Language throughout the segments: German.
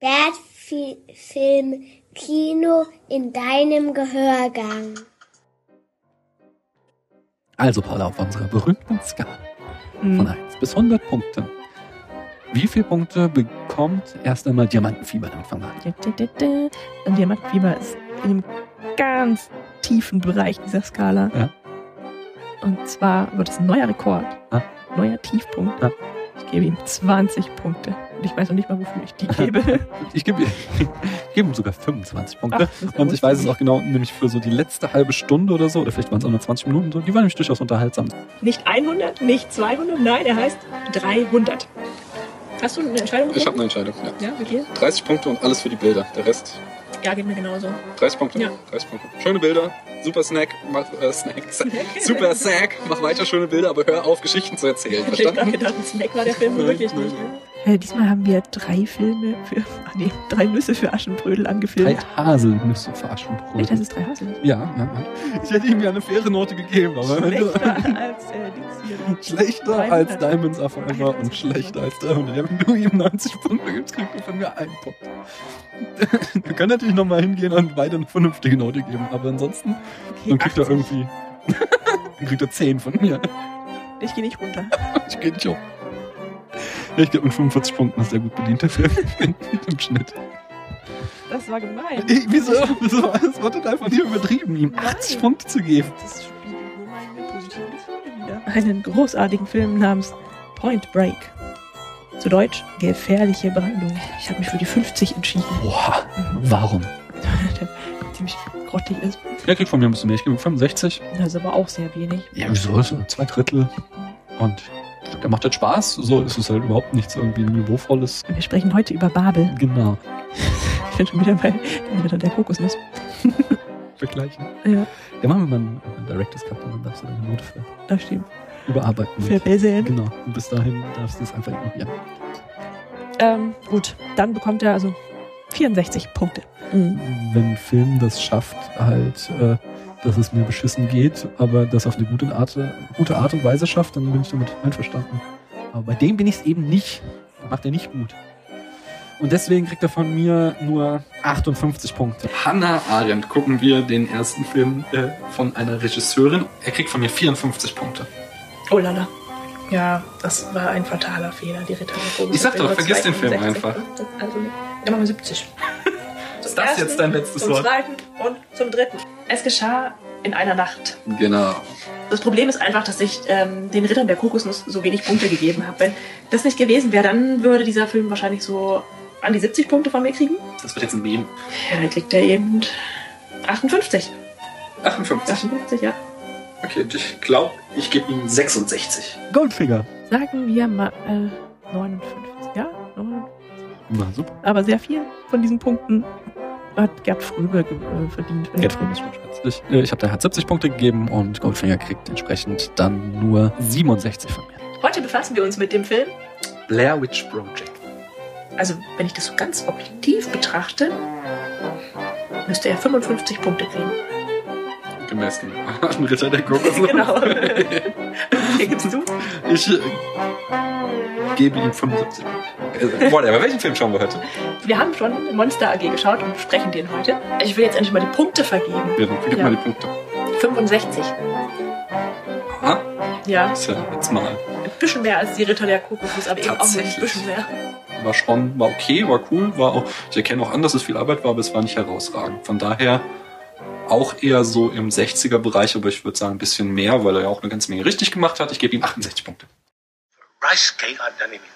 Bert Film Kino in deinem Gehörgang. Also, Paula, auf unserer berühmten Skala Hm. von 1 bis 100 Punkten. Wie viele Punkte bekommt erst einmal Diamantenfieber? Damit fangen wir an. Da, da, da, da. Und Diamantenfieber ist in einem ganz tiefen Bereich dieser Skala. Ja. Und zwar wird es ein neuer Rekord. Ja. Neuer Tiefpunkt. Ja. Ich gebe ihm 20 Punkte. Und ich weiß noch nicht mal, wofür ich die gebe. Ich gebe ich gebe ihm sogar 25 Punkte. Ach, Und ich weiß es auch genau, nämlich für so die letzte halbe Stunde oder so, oder vielleicht waren es auch nur 20 Minuten, so, die waren nämlich durchaus unterhaltsam. Nicht 100, nicht 200, nein, er heißt 300. Hast du eine Entscheidung Ich habe eine Entscheidung. Ja. Ja, wie viel? 30 Punkte und alles für die Bilder. Der Rest Ja, geht mir genauso. 30 Punkte. Ja. 30 Punkte. Schöne Bilder. Super Snack. Mach, äh, Snack. Super Snack. Mach weiter schöne Bilder, aber hör auf, Geschichten zu erzählen. Ich hätte gerade Verstanden? gedacht, ein Snack war der Film Nein, wirklich nein. nicht. Äh, diesmal haben wir drei Filme für, ah, nee, drei Nüsse für Aschenbrödel Drei angefilmt. Haselnüsse für Echt, Aschenbrödel. das ist drei Haselnüsse. Ja, ja, ja. Ich hätte ihm ja eine faire Note gegeben, aber wenn du, Schlechter als äh, Dings hier. schlechter 300. als Diamonds are Forever und schlechter als 300. Ja, wenn du ihm 90 Punkte gibst, kriegt er von mir einen Punkt. Wir können natürlich nochmal hingehen und beide eine vernünftige Note geben, aber ansonsten Okay, dann kriegt er 80. irgendwie dann kriegt er 10 von mir. Ich gehe nicht runter. Ich gehe nicht hoch. Ja, ich glaube, mit 45 Punkten ist der gut bedient, Film im Schnitt. Das war gemein. Ich, wieso? wieso? Es war total von dir übertrieben, ihm 80 Nein. Punkte zu geben. Das spiegelt nur meine positiven Gefühle wieder. Einen großartigen Film namens Point Break. Zu Deutsch Gefährliche Brandung. Ich habe mich für die 50 entschieden. Boah, warum? Der ziemlich grottig ist. Er kriegt von mir ein bisschen mehr. Ich gebe ihm 65. Das ist aber auch sehr wenig. Ja, wieso? So zwei Drittel. Und der macht halt Spaß. So ist es halt überhaupt nichts irgendwie Niveauvolles. Wir sprechen heute über Babel. Genau. Ich bin schon wieder bei den Ritter der Kokosnuss. Vergleichen. Ja, Ja, machen wir mal einen, einen Director's Cut und dann darfst du deine Note für das stimmt. Überarbeiten. Verbessern. Genau. Und bis dahin darfst du es einfach ignorieren. Ähm, gut, dann bekommt er also 64 Punkte. Mhm. Wenn ein Film das schafft, halt, äh, dass es mir beschissen geht, aber das auf eine gute Art, gute Art und Weise schafft, dann bin ich damit einverstanden. Aber bei dem bin ich es eben nicht. Macht er nicht gut. Und deswegen kriegt er von mir nur 58 Punkte. Hannah Arendt gucken wir den ersten Film äh, von einer Regisseurin. Er kriegt von mir 54 Punkte. Oh lala. Ja, das war ein fataler Fehler, die Ritter der Kokosnuss. Ich sag doch, vergiss den Film 62 einfach. Also, dann machen wir 70. Ist das jetzt dein letztes zum Wort? zweiten und zum dritten. Es geschah in einer Nacht. Genau. Das Problem ist einfach, dass ich ähm, den Rittern der Kokosnuss so wenig Punkte gegeben habe. Wenn das nicht gewesen wäre, dann würde dieser Film wahrscheinlich so an die 70 Punkte von mir kriegen. Das wird jetzt ein Meme. Ja, dann kriegt er eben 58. 58. 58, ja. Okay, ich glaube, ich gebe ihm 66. Goldfinger. Sagen wir mal äh, 59. Ja, 59. Na, super. Aber sehr viel von diesen Punkten hat Gerd Fröbe äh, verdient. Jetzt ist schon schmerzlich. Äh, Ich habe der hat 70 Punkte gegeben und Goldfinger kriegt entsprechend dann nur 67 von mir. Heute befassen wir uns mit dem Film. Blair Witch Project. Also, wenn ich das so ganz objektiv betrachte, müsste er 55 Punkte kriegen. Gemessen an Ritter der Kokosnuss. Genau. Hier gibst du. Ich äh, gebe ihm 75 Punkte. Äh, whatever, welchen Film schauen wir heute? Wir haben schon Monster AG geschaut und besprechen den heute. Ich will jetzt endlich mal die Punkte vergeben. Ja, dann gib Ja. mal die Punkte. 65. Aha, Ja, ist ja jetzt mal. ein bisschen mehr als die Ritter der Kokosnuss, aber eben auch ein bisschen mehr. War schon, war okay, war cool, war auch, ich erkenne auch an, dass es viel Arbeit war, aber es war nicht herausragend. Von daher auch eher so im 60er Bereich, aber ich würde sagen ein bisschen mehr, weil er ja auch eine ganze Menge richtig gemacht hat. Ich gebe ihm 68 Punkte. rice cake I've done him in.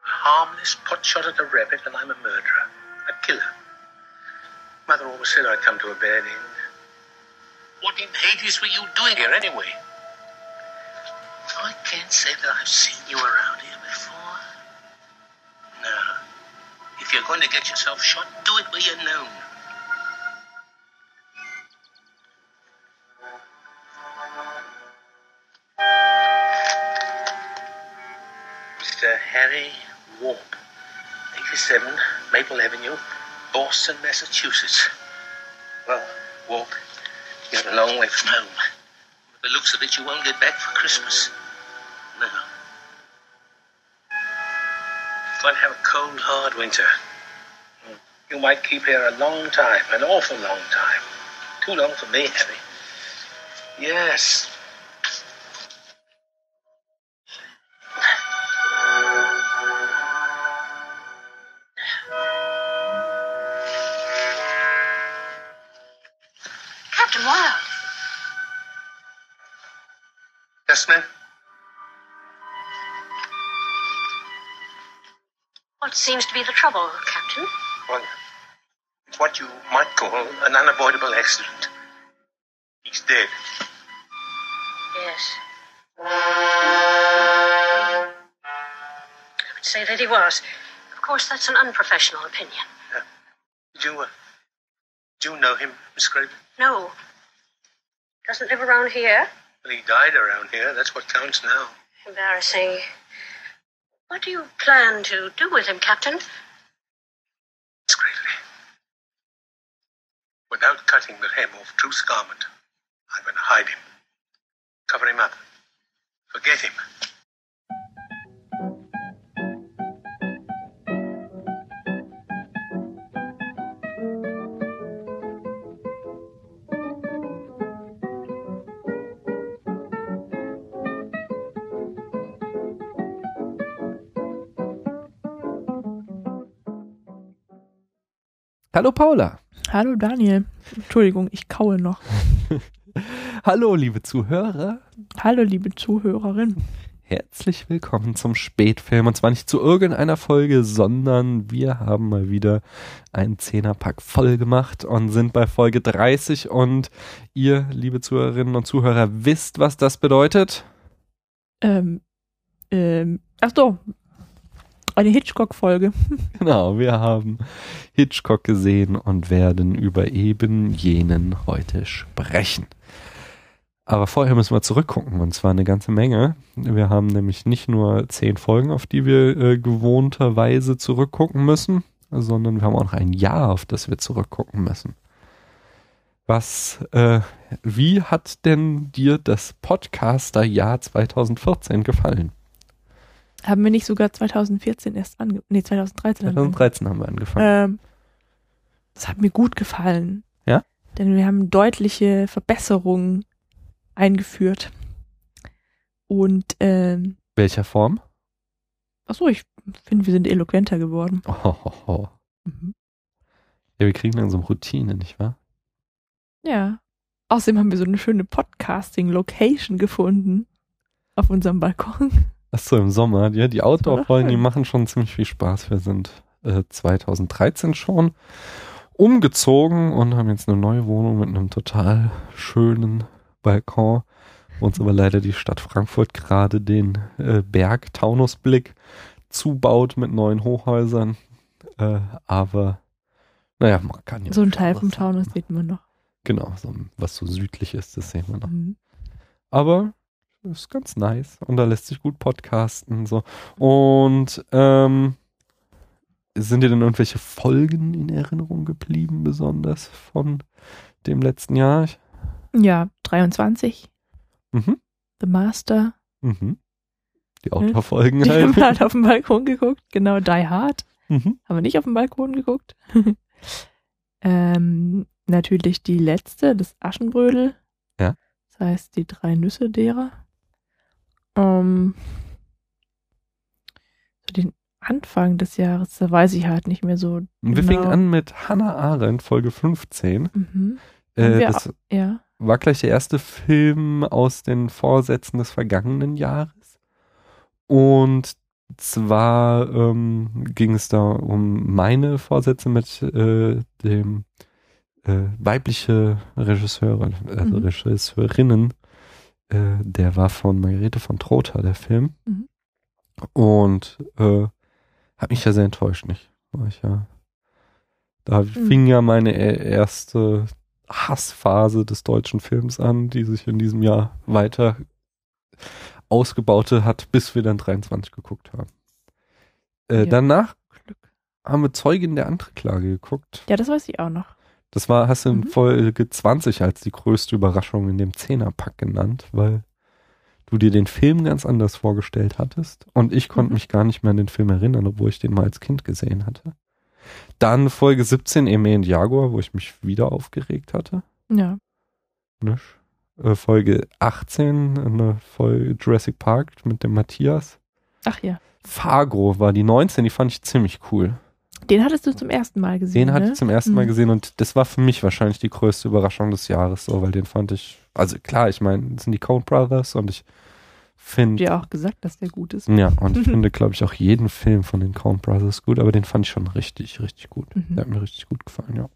Harmless potshot at a rabbit, and I'm a murderer, a killer. Mother always said I'd come to a bad end. What in Hades were you doing here anyway? I can't say that I've seen you around here before. No. If you're going to get yourself shot, do it where you're known. Mr. Harry Warp, 87 Maple Avenue, Boston, Massachusetts. Well, Warp, you're a long way from home. By the looks of it, you won't get back for Christmas. No. Might have a cold, hard winter. You might keep here a long time, an awful long time. Too long for me, Harry. Yes. Captain Wild. Yes, ma'am? What seems to be the trouble, Captain? Well, it's what you might call an unavoidable accident. He's dead. Yes. I would say that he was. Of course, that's an unprofessional opinion. Did you, uh, did you know him, Miss Craven? No. Doesn't live around here. Well, he died around here. That's what counts now. Embarrassing. What do you plan to do with him, Captain? Gravely. Without cutting the hem off Truth's garment, I'm going to hide him. Cover him up. Forget him. Hallo Paula. Hallo Daniel. Entschuldigung, ich kaue noch. Hallo liebe Zuhörer. Hallo liebe Zuhörerin. Herzlich willkommen zum Spätfilm. Und zwar nicht zu irgendeiner Folge, sondern wir haben mal wieder einen Zehnerpack voll gemacht und sind bei Folge 30. Und ihr, liebe Zuhörerinnen und Zuhörer, wisst, was das bedeutet? Ähm, ähm, ach so. Eine Hitchcock-Folge. Genau, wir haben Hitchcock gesehen und werden über eben jenen heute sprechen. Aber vorher müssen wir zurückgucken und zwar eine ganze Menge. Wir haben nämlich nicht nur zehn Folgen, auf die wir äh, gewohnterweise zurückgucken müssen, sondern wir haben auch noch ein Jahr, auf das wir zurückgucken müssen. Was, äh, wie hat denn dir das Podcaster-Jahr 2014 gefallen? Haben wir nicht sogar 2014 erst ange... Nee, 2013. angefangen? 2013 haben wir angefangen. Ähm, das hat mir gut gefallen. Ja? Denn wir haben deutliche Verbesserungen eingeführt. Und, ähm, Welcher Form? ach so, ich finde, wir sind eloquenter geworden. Oh, ho, ho. Mhm. Ja, wir kriegen langsam Routine, nicht wahr? Ja. Außerdem haben wir so eine schöne Podcasting-Location gefunden. Auf unserem Balkon. Achso, im Sommer. Ja, die Outdoor-Folgen, doch die machen schon ziemlich viel Spaß. Wir sind äh, 2013 schon umgezogen und haben jetzt eine neue Wohnung mit einem total schönen Balkon. Wo uns aber leider die Stadt Frankfurt gerade den äh, Berg Taunusblick zubaut mit neuen Hochhäusern. Äh, aber naja, man kann ja So ein Teil vom sagen. Taunus sieht man noch. Genau, so, was so südlich ist, das sehen wir noch. Mhm. Aber ist ganz nice und da lässt sich gut podcasten. So. Und ähm, sind dir denn irgendwelche Folgen in Erinnerung geblieben, besonders von dem letzten Jahr? Ja, 23. Mhm. The Master. Mhm. Die Outdoor-Folgen Die haben wir halt. halt auf dem Balkon geguckt. Genau, Die Hard. Mhm. Haben wir nicht auf dem Balkon geguckt. ähm, natürlich die letzte, das Aschenbrödel. Ja. Das heißt, die drei Nüsse derer. Ähm, so den Anfang des Jahres, da weiß ich halt nicht mehr so. Wir genau. fingen an mit Hannah Arendt, Folge 15. Mhm. Äh, wir das Ja. war gleich der erste Film aus den Vorsätzen des vergangenen Jahres. Und zwar ähm, ging es da um meine Vorsätze mit äh, dem äh, weibliche Regisseure, also Mhm. Regisseurinnen. Äh, der war von Margarete von Trotha, der Film. Mhm. Und äh, hat mich ja sehr enttäuscht, nicht? War ich ja. Da Mhm. fing ja meine e- erste Hassphase des deutschen Films an, die sich in diesem Jahr weiter ausgebaute hat, bis wir dann 23 geguckt haben. Äh, Ja. Danach haben wir Zeugin der Anklage geguckt. Ja, das weiß ich auch noch. Das war, hast du in Mhm. Folge 20 als die größte Überraschung in dem Zehnerpack genannt, weil du dir den Film ganz anders vorgestellt hattest und ich konnte Mhm. mich gar nicht mehr an den Film erinnern, obwohl ich den mal als Kind gesehen hatte. Dann Folge 17 Eme und Jaguar, wo ich mich wieder aufgeregt hatte. Ja. Ne? Äh, Folge 18, eine Folge Jurassic Park mit dem Matthias. Ach ja. Fargo war die 19, die fand ich ziemlich cool. Den hattest du zum ersten Mal gesehen. Den hatte ne? ich zum ersten Mal Mhm. gesehen und das war für mich wahrscheinlich die größte Überraschung des Jahres, so, weil den fand ich, also klar, ich meine, das sind die Coen Brothers und ich finde, dir auch gesagt, dass der gut ist. ja, und ich finde, glaube ich, auch jeden Film von den Coen Brothers gut, aber den fand ich schon richtig, richtig gut. Mhm. Der hat mir richtig gut gefallen, ja.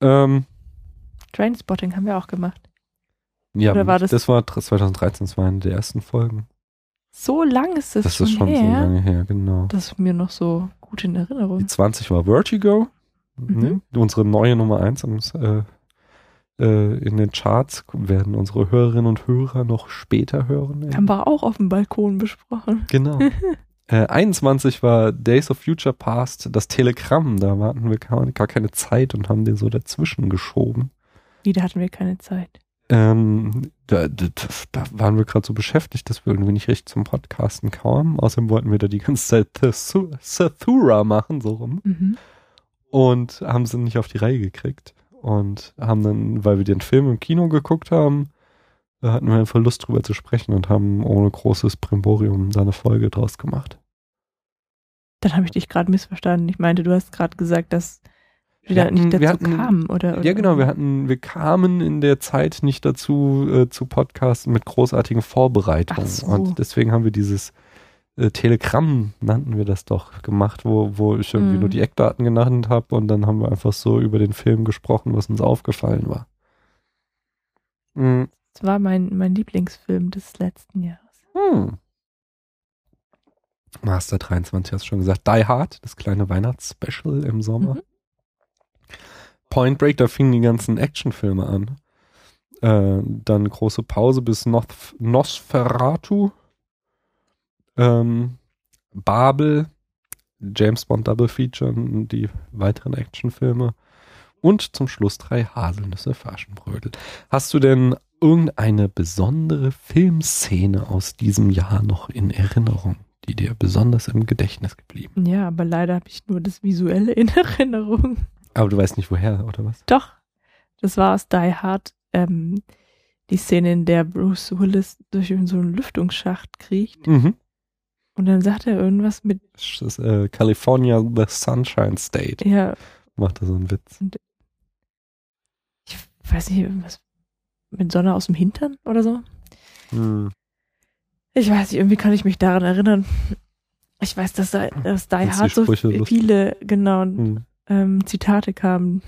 Ähm, Trainspotting haben wir auch gemacht. ja, Oder war das- das war 2013, das war eine der ersten Folgen. So lang ist das, Das schon ist schon her. so lange her, genau. Das ist mir noch so gut in Die Erinnerung. 20 war Vertigo. Mhm. Ne? Unsere neue Nummer 1 äh, äh, in den Charts werden unsere Hörerinnen und Hörer noch später hören. Haben wir auch auf dem Balkon besprochen. Genau. äh, 21 war Days of Future Past, das Telegramm. Da hatten wir gar, gar keine Zeit und haben den so dazwischen geschoben. Wieder hatten wir keine Zeit. Ähm, da, da, da waren wir gerade so beschäftigt, dass wir irgendwie nicht richtig zum Podcasten kamen. Außerdem wollten wir da die ganze Zeit Sathura machen, so rum. Mhm. und haben sie nicht auf die Reihe gekriegt. Und haben dann, weil wir den Film im Kino geguckt haben, hatten wir einfach Lust drüber zu sprechen und haben ohne großes Primborium da eine Folge draus gemacht. Dann habe ich dich gerade missverstanden. Ich meinte, du hast gerade gesagt, dass da hatten- nicht dazu hatten- kamen, oder, oder? Ja, genau, wir hatten, wir kamen in der Zeit nicht dazu äh, zu podcasten mit großartigen Vorbereitungen. So. Und deswegen haben wir dieses äh, Telegramm, nannten wir das doch, gemacht, wo, wo ich irgendwie Mhm. nur die Eckdaten genannt habe und dann haben wir einfach so über den Film gesprochen, was uns aufgefallen war. Mhm. Das war mein, mein Lieblingsfilm des letzten Jahres. Hm. Master 23 hast du schon gesagt. Die Hard, das kleine Weihnachtsspecial im Sommer. Mhm. Point Break, da fingen die ganzen Actionfilme an. Äh, dann große Pause bis Nos Nosferatu. Ähm, Babel, James Bond Double Feature, die weiteren Actionfilme. Und zum Schluss drei Haselnüsse für Aschenbrödel. Hast du denn irgendeine besondere Filmszene aus diesem Jahr noch in Erinnerung, die dir besonders im Gedächtnis geblieben? Ja, aber leider habe ich nur das Visuelle in Erinnerung. Aber du weißt nicht woher, oder was? Doch, das war aus Die Hard ähm, die Szene, in der Bruce Willis durch so einen Lüftungsschacht kriecht. Mhm. Und dann sagt er irgendwas mit, Das ist äh, California the Sunshine State. ja, Macht er so einen Witz. ich weiß nicht, irgendwas mit Sonne aus dem Hintern oder so. Hm. Ich weiß nicht, irgendwie kann ich mich daran erinnern. Ich weiß, dass, da, dass Die Hard so Sprüche lustig? viele, genau, Hm. Ähm, Zitate kamen,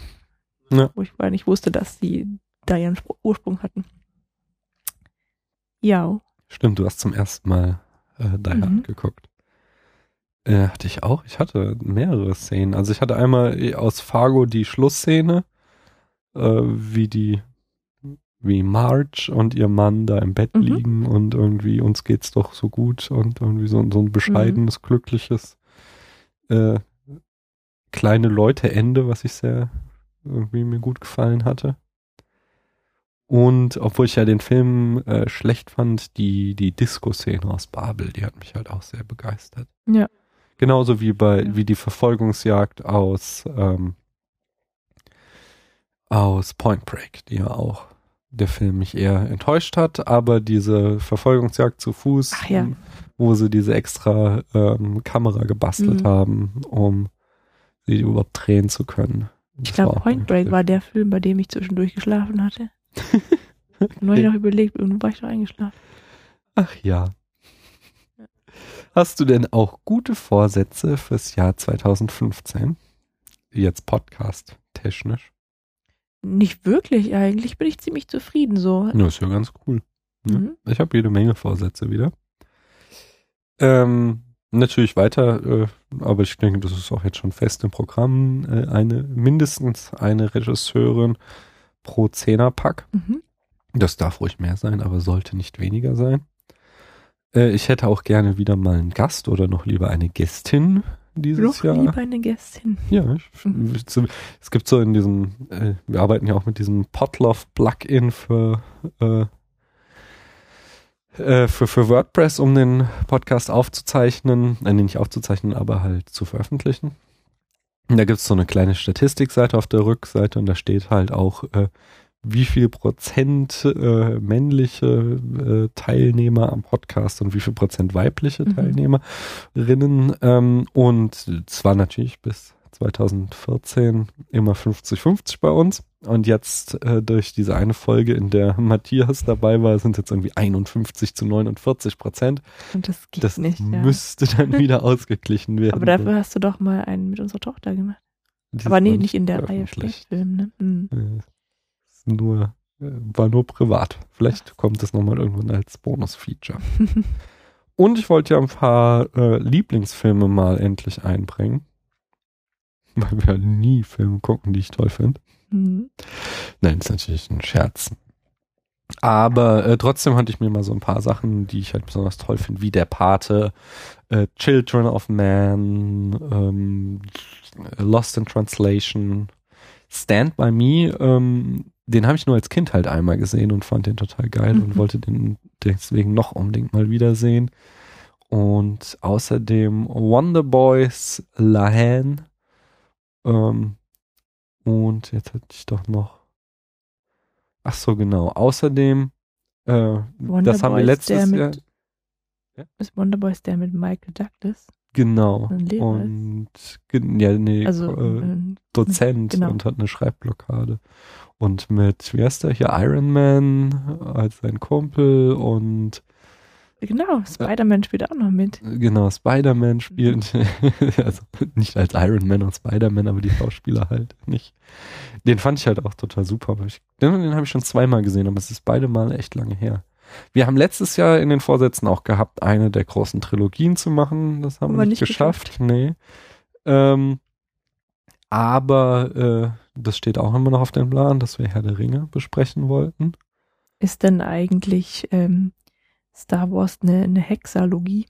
Ja. wo ich gar nicht wusste, dass die da ihren Spr- Ursprung hatten. Ja. Stimmt, du hast zum ersten Mal äh, Die Mhm. geguckt. Äh, hatte ich auch. Ich hatte mehrere Szenen. Also ich hatte einmal äh, aus Fargo die Schlussszene, äh, wie die, wie Marge und ihr Mann da im Bett Mhm. liegen und irgendwie uns geht's doch so gut und irgendwie so, so ein bescheidenes, glückliches äh, kleine Leute Ende, was ich sehr irgendwie mir gut gefallen hatte. Und obwohl ich ja den Film äh, schlecht fand, die, die Disco-Szene aus Babel, die hat mich halt auch sehr begeistert. Ja. Genauso wie bei, Ja. wie die Verfolgungsjagd aus, ähm, aus Point Break, die ja auch der Film mich eher enttäuscht hat, aber diese Verfolgungsjagd zu Fuß, ja. wo sie diese extra ähm, Kamera gebastelt Mhm. haben, um sie überhaupt drehen zu können. Ich glaube, Point Break war der Film, bei dem ich zwischendurch geschlafen hatte. Und habe ich noch überlegt, und war ich doch eingeschlafen. Ach ja. Hast du denn auch gute Vorsätze fürs Jahr 2015? Jetzt Podcast technisch. Nicht wirklich eigentlich, bin ich ziemlich zufrieden so. Ja, ist ja ganz cool. Ja. Mhm. Ich habe jede Menge Vorsätze wieder. Ähm, natürlich weiter, äh, aber ich denke, das ist auch jetzt schon fest im Programm. Äh, eine, mindestens eine Regisseurin pro Zehnerpack. Mhm. Das darf ruhig mehr sein, aber sollte nicht weniger sein. Äh, ich hätte auch gerne wieder mal einen Gast oder noch lieber eine Gästin dieses Noch Jahr. lieber eine Gästin. Ja, ich, Mhm. es gibt so in diesem, äh, wir arbeiten ja auch mit diesem Potloff-Plugin für, äh, für, für WordPress, um den Podcast aufzuzeichnen, äh, nicht aufzuzeichnen, aber halt zu veröffentlichen. Und da gibt es so eine kleine Statistikseite auf der Rückseite und da steht halt auch, äh, wie viel Prozent äh, männliche äh, Teilnehmer am Podcast und wie viel Prozent weibliche Mhm. Teilnehmerinnen. Ähm, und zwar natürlich bis 2014 immer 50-50 bei uns. Und jetzt äh, durch diese eine Folge, in der Matthias dabei war, sind jetzt irgendwie 51 zu 49 Prozent. Und das geht Das nicht. Ja. müsste dann wieder ausgeglichen werden. Aber dafür hast du doch mal einen mit unserer Tochter gemacht. Die Aber nee, nicht in der Reihe. Spätfilm, ne? Hm. Nur, äh, war nur privat. Vielleicht kommt es nochmal irgendwann als Bonus-Feature. Und ich wollte ja ein paar äh, Lieblingsfilme mal endlich einbringen. Weil wir nie Filme gucken, die ich toll finde. Hm. Nein, ist natürlich ein Scherz. Aber äh, trotzdem hatte ich mir mal so ein paar Sachen, die ich halt besonders toll finde, wie der Pate, äh, Children of Man, ähm, Lost in Translation, Stand by Me, ähm, den habe ich nur als Kind halt einmal gesehen und fand den total geil und Mhm. wollte den deswegen noch unbedingt mal wiedersehen. Und außerdem Wonder Boys, Lahan, ähm, und jetzt hatte ich doch noch. Ach so, genau. Außerdem, äh, das haben wir letztes Jahr. Ist Wonderboy ist der mit Michael Douglas? Genau. Und ja, nee, Also äh, ähm, Dozent genau. und hat eine Schreibblockade. Und mit, wie heißt der hier, Iron Man als sein Kumpel und genau, Spider-Man spielt auch noch mit. genau, Spider-Man spielt, also nicht als Iron Man und Spider-Man, aber die Schauspieler halt nicht. Den fand ich halt auch total super. Ich, den den habe ich schon zweimal gesehen, aber es ist beide Mal echt lange her. Wir haben letztes Jahr in den Vorsätzen auch gehabt, eine der großen Trilogien zu machen. Das haben Aber wir nicht nicht geschafft. Nee. Ähm, aber äh, das steht auch immer noch auf dem Plan, dass wir Herr der Ringe besprechen wollten. Ist denn eigentlich ähm, Star Wars eine, eine Hexalogie?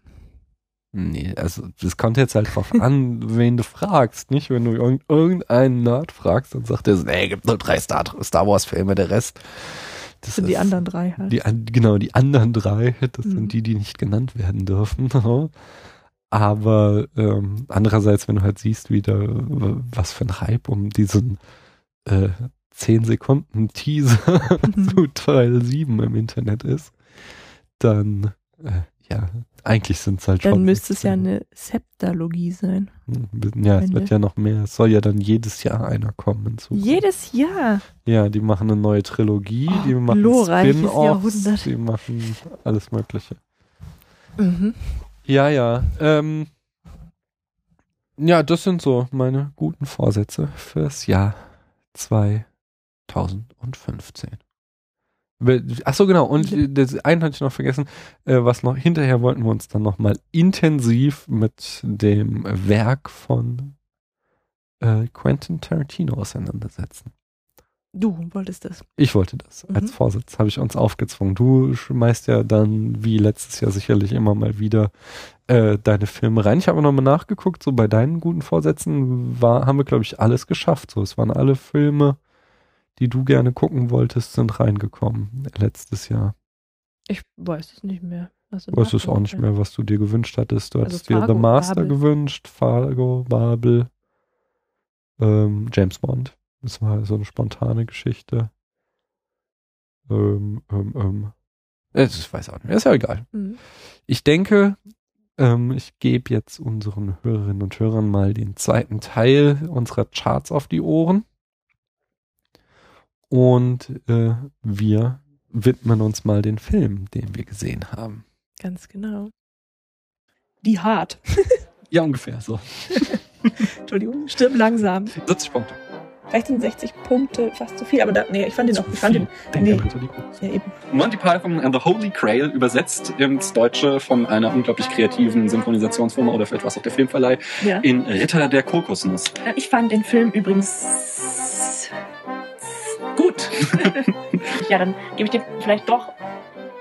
Nee, also das kommt jetzt halt drauf an, wen du fragst, nicht? Wenn du irgend- irgendeinen Nerd fragst, dann sagt er, so, nee, gibt nur drei Star, Star Wars Filme, der Rest. Das sind die anderen drei halt. Die, genau, die anderen drei, das Mhm. sind die, die nicht genannt werden dürfen. Aber ähm, andererseits, wenn du halt siehst, wieder was für ein Hype um diesen äh, 10 Sekunden Teaser Mhm. zu Teil 7 im Internet ist, dann äh, ja, eigentlich sind es halt schon. Dann müsste es ja eine Septalogie sein. Hm, Ja, es wird ja noch mehr. Es soll ja dann jedes Jahr einer kommen. in Zukunft. Jedes Jahr. Ja, die machen eine neue Trilogie, Oh, die machen Spin-offs, die machen alles Mögliche. Mhm. Ja, ja. Ähm, ja, das sind so meine guten Vorsätze fürs Jahr 2015. Ach so, genau. Und äh, das einen hatte ich noch vergessen. Äh, was noch hinterher wollten wir uns dann noch mal intensiv mit dem Werk von äh, Quentin Tarantino auseinandersetzen. Du wolltest das. Ich wollte das Mhm. als Vorsitz, habe ich uns aufgezwungen. Du schmeißt ja dann, wie letztes Jahr sicherlich immer mal wieder, äh, deine Filme rein. Ich habe nochmal nachgeguckt, so bei deinen guten Vorsätzen war, haben wir, glaube ich, alles geschafft. So, es waren alle Filme, die du gerne gucken wolltest, sind reingekommen letztes Jahr. Ich weiß es nicht mehr. Also Du weißt es auch nicht mehr, was du dir gewünscht hattest. Du Also hattest dir Fargo, The Master Babel. gewünscht, Fargo, Babel, ähm, James Bond. Das war so eine spontane Geschichte. Ähm, ähm, ähm. Äh, Ich weiß auch nicht mehr. Ist ja egal. Mhm. Ich denke, ähm, ich gebe jetzt unseren Hörerinnen und Hörern mal den zweiten Teil unserer Charts auf die Ohren. Und äh, wir widmen uns mal den Film, den wir gesehen haben. Ganz genau. Die hart. Ja, ungefähr so. Entschuldigung, stirb langsam. 70 Punkte. Vielleicht sind 60 Punkte fast zu viel, aber da, nee, ich fand den auch, ich fand den, Denke nee. ja eben. Monty Python and the Holy Grail übersetzt ins Deutsche von einer unglaublich kreativen Synchronisationsfirma oder vielleicht was auch der Filmverleih Ja. in Ritter der Kokosnuss. Äh, Ich fand den Film übrigens gut. ja, dann gebe ich dir vielleicht doch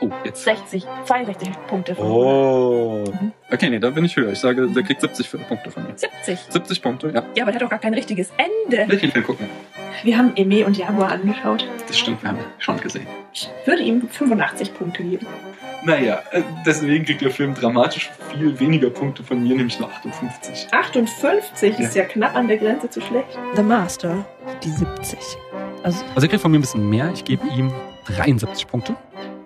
Oh, jetzt. 60, 62 Punkte. von Oh. Mhm. Okay, nee, da bin ich höher. Ich sage, der kriegt 70 Punkte von mir. 70. 70 Punkte, ja. Ja, aber der hat doch gar kein richtiges Ende. Welchen Film gucken? Wir haben Eme und Jaguar angeschaut. Das stimmt, wir haben schon gesehen. Ich würde ihm 85 Punkte geben. Naja, äh, deswegen kriegt der Film dramatisch viel weniger Punkte von mir, nämlich nur 58. 58 Ja. ist ja knapp an der Grenze zu schlecht. The Master, die 70. Also Also er kriegt von mir ein bisschen mehr. Ich gebe ihm 73 Punkte.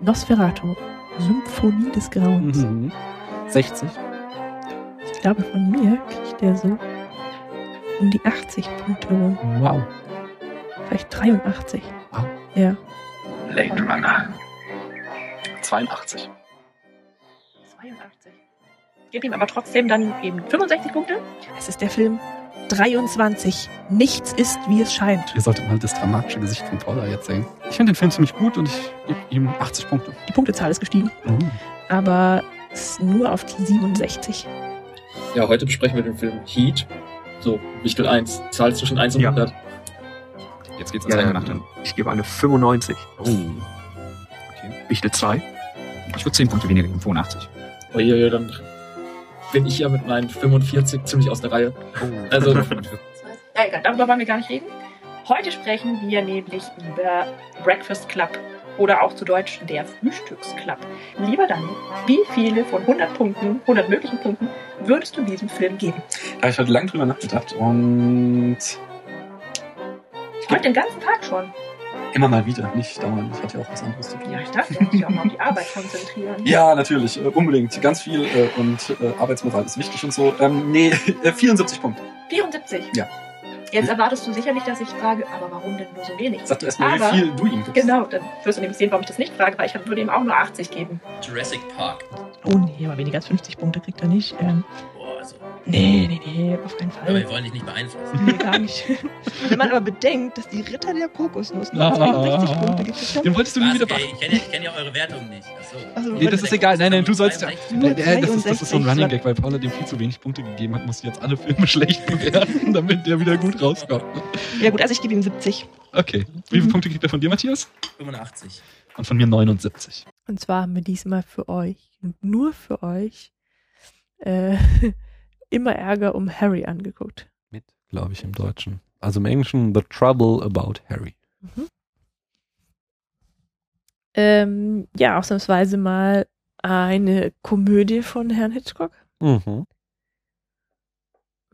Nosferatu, Symphonie des Grauens. Mhm. 60. Ich glaube, von mir kriegt der so um die 80 Punkte rum. Wow. Vielleicht 83. Wow. Ja. Blade Runner. 82. 82. Ich gebe ihm aber trotzdem dann eben 65 Punkte. Es ist der Film 23. Nichts ist, wie es scheint. Ihr solltet mal das dramatische Gesicht von Paula jetzt sehen. Ich finde den Film ziemlich gut und ich gebe ihm 80 Punkte. Die Punktezahl ist gestiegen, aber es ist nur auf die 67. Ja, heute besprechen wir den Film Heat. So, Wichtel 1. Zahl zwischen 1 und Ja. 100. Jetzt geht's ins Ja, Eingemachte. ich gebe eine 95. Oh. Okay. Wichtel 2. Ich würde 10 Punkte weniger geben, 85. Oh je, je, dann bin ich ja mit meinen 45 ziemlich aus der Reihe. Also, Ja, egal, darüber wollen wir gar nicht reden. Heute sprechen wir nämlich über Breakfast Club oder auch zu Deutsch der Frühstücksclub. Lieber Daniel, wie viele von 100 Punkten, 100 möglichen Punkten würdest du diesem Film geben? Da habe ich heute lange drüber nachgedacht und Heute den ganzen Tag schon. Immer mal wieder, nicht dauernd. Ich hatte ja auch was anderes zu tun. Ja, ich darf mich auch mal auf die Arbeit konzentrieren. Ja, natürlich, äh, unbedingt. Ganz viel äh, und äh, Arbeitsmoral ist wichtig und so. Ähm, nee, äh, 74 Punkte. 74. Ja. Jetzt erwartest du sicherlich, dass ich frage, aber warum denn nur so wenig? Sag du erstmal, wie Aber- viel du ihm gibst. Genau, dann wirst du nämlich sehen, warum ich das nicht frage, weil ich würde ihm auch nur 80 geben. Jurassic Park. Oh nee, aber weniger als 50 Punkte kriegt er nicht. Ähm, Also, nee, nee, nee, auf keinen aber wir Fall. wollen dich nicht beeinflussen. Nee, gar nicht. Wenn man aber bedenkt, dass die Ritter der Kokosnuss nur Ah. 62 Punkte gibt, dann Den wolltest du nie wieder ey, ich kenne ja, kenn ja eure Wertung nicht. Achso. Also, Nee, das ist egal. Nein, nein, du sollst ja. Äh, äh, das, ist, das ist so ein 63 Running Gag, weil Paula dem viel zu wenig Punkte gegeben hat, muss jetzt alle Filme schlecht bewerten, damit der wieder gut rauskommt. Ja gut, also ich gebe ihm 70. Okay. Wie viele Punkte kriegt er von dir, Matthias? 85. Und von mir 79. Und zwar haben wir diesmal für euch, und nur für euch, äh, immer Ärger um Harry angeguckt. Mit, glaube ich, im Deutschen. Also im Englischen The Trouble About Harry. Ähm, ja, ausnahmsweise mal eine Komödie von Herrn Hitchcock. Mhm.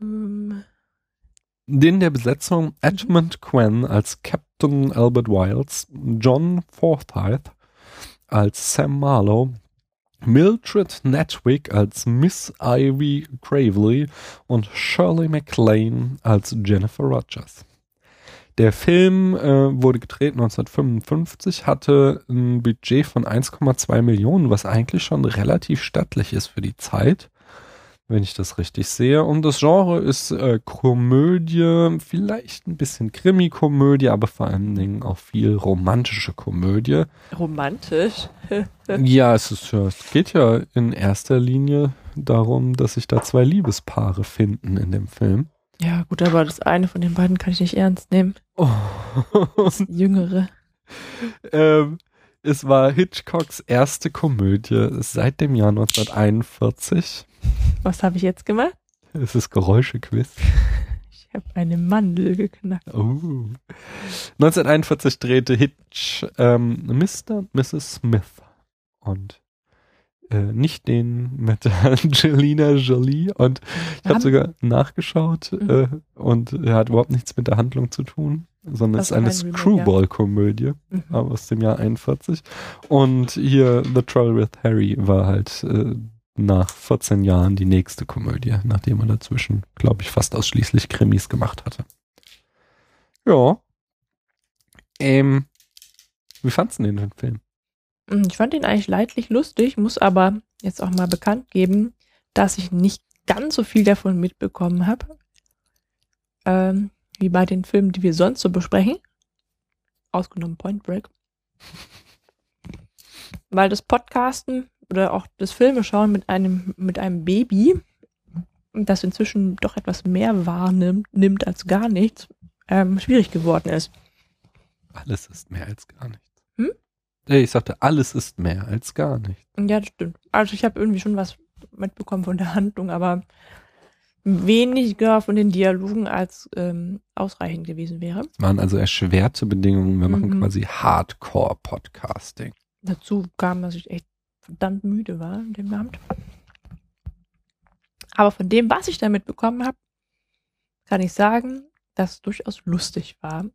Ähm, In der Besetzung Edmund Quen als Captain Albert Wiles, John Forsyth als Sam Marlowe, Mildred Netwick als Miss Ivy Gravely und Shirley MacLaine als Jennifer Rogers. Der Film äh, wurde gedreht 1955, hatte ein Budget von 1,2 Millionen, was eigentlich schon relativ stattlich ist für die Zeit wenn ich das richtig sehe. Und das Genre ist äh, Komödie, vielleicht ein bisschen Krimi-Komödie, aber vor allen Dingen auch viel romantische Komödie. romantisch. Ja, es, ist, es geht ja in erster Linie darum, dass sich da zwei Liebespaare finden in dem Film. Ja, gut, aber das eine von den beiden kann ich nicht ernst nehmen. Oh. Das Jüngere. ähm, es war Hitchcocks erste Komödie seit dem Jahr 1941. Was habe ich jetzt gemacht? Es ist Geräuschequiz. Ich habe eine Mandel geknackt. Oh. 1941 drehte Hitch ähm, Mr. und Mrs. Smith und äh, nicht den mit Angelina Jolie und ich habe sogar nachgeschaut Mhm. äh, und er hat überhaupt nichts mit der Handlung zu tun, sondern es ist eine. Screwball-Komödie Mhm. aber aus dem Jahr 41 und hier The Trouble with Harry war halt äh, nach 14 Jahren die nächste Komödie, nachdem er dazwischen, glaube ich, fast ausschließlich Krimis gemacht hatte. Ja. Ähm, wie fandst du den, den Film? Mm, Ich fand ihn eigentlich leidlich lustig, muss aber jetzt auch mal bekannt geben, dass ich nicht ganz so viel davon mitbekommen habe, ähm, wie bei den Filmen, die wir sonst so besprechen. Ausgenommen Point Break. Weil das Podcasten oder auch das Filmeschauen mit einem, mit einem Baby, das inzwischen doch etwas mehr wahrnimmt nimmt als gar nichts, ähm, schwierig geworden ist. Alles ist mehr als gar nichts. Hm? Äh, Ich sagte, alles ist mehr als gar nichts. Ja, das stimmt. Also ich habe irgendwie schon was mitbekommen von der Handlung, aber weniger von den Dialogen als ähm, ausreichend gewesen wäre. Es waren also erschwerte Bedingungen. Wir machen Mhm. quasi Hardcore-Podcasting. Dazu kam, dass ich echt verdammt müde war an dem Abend. Aber von dem, was ich damit bekommen habe, kann ich sagen, dass es durchaus lustig war.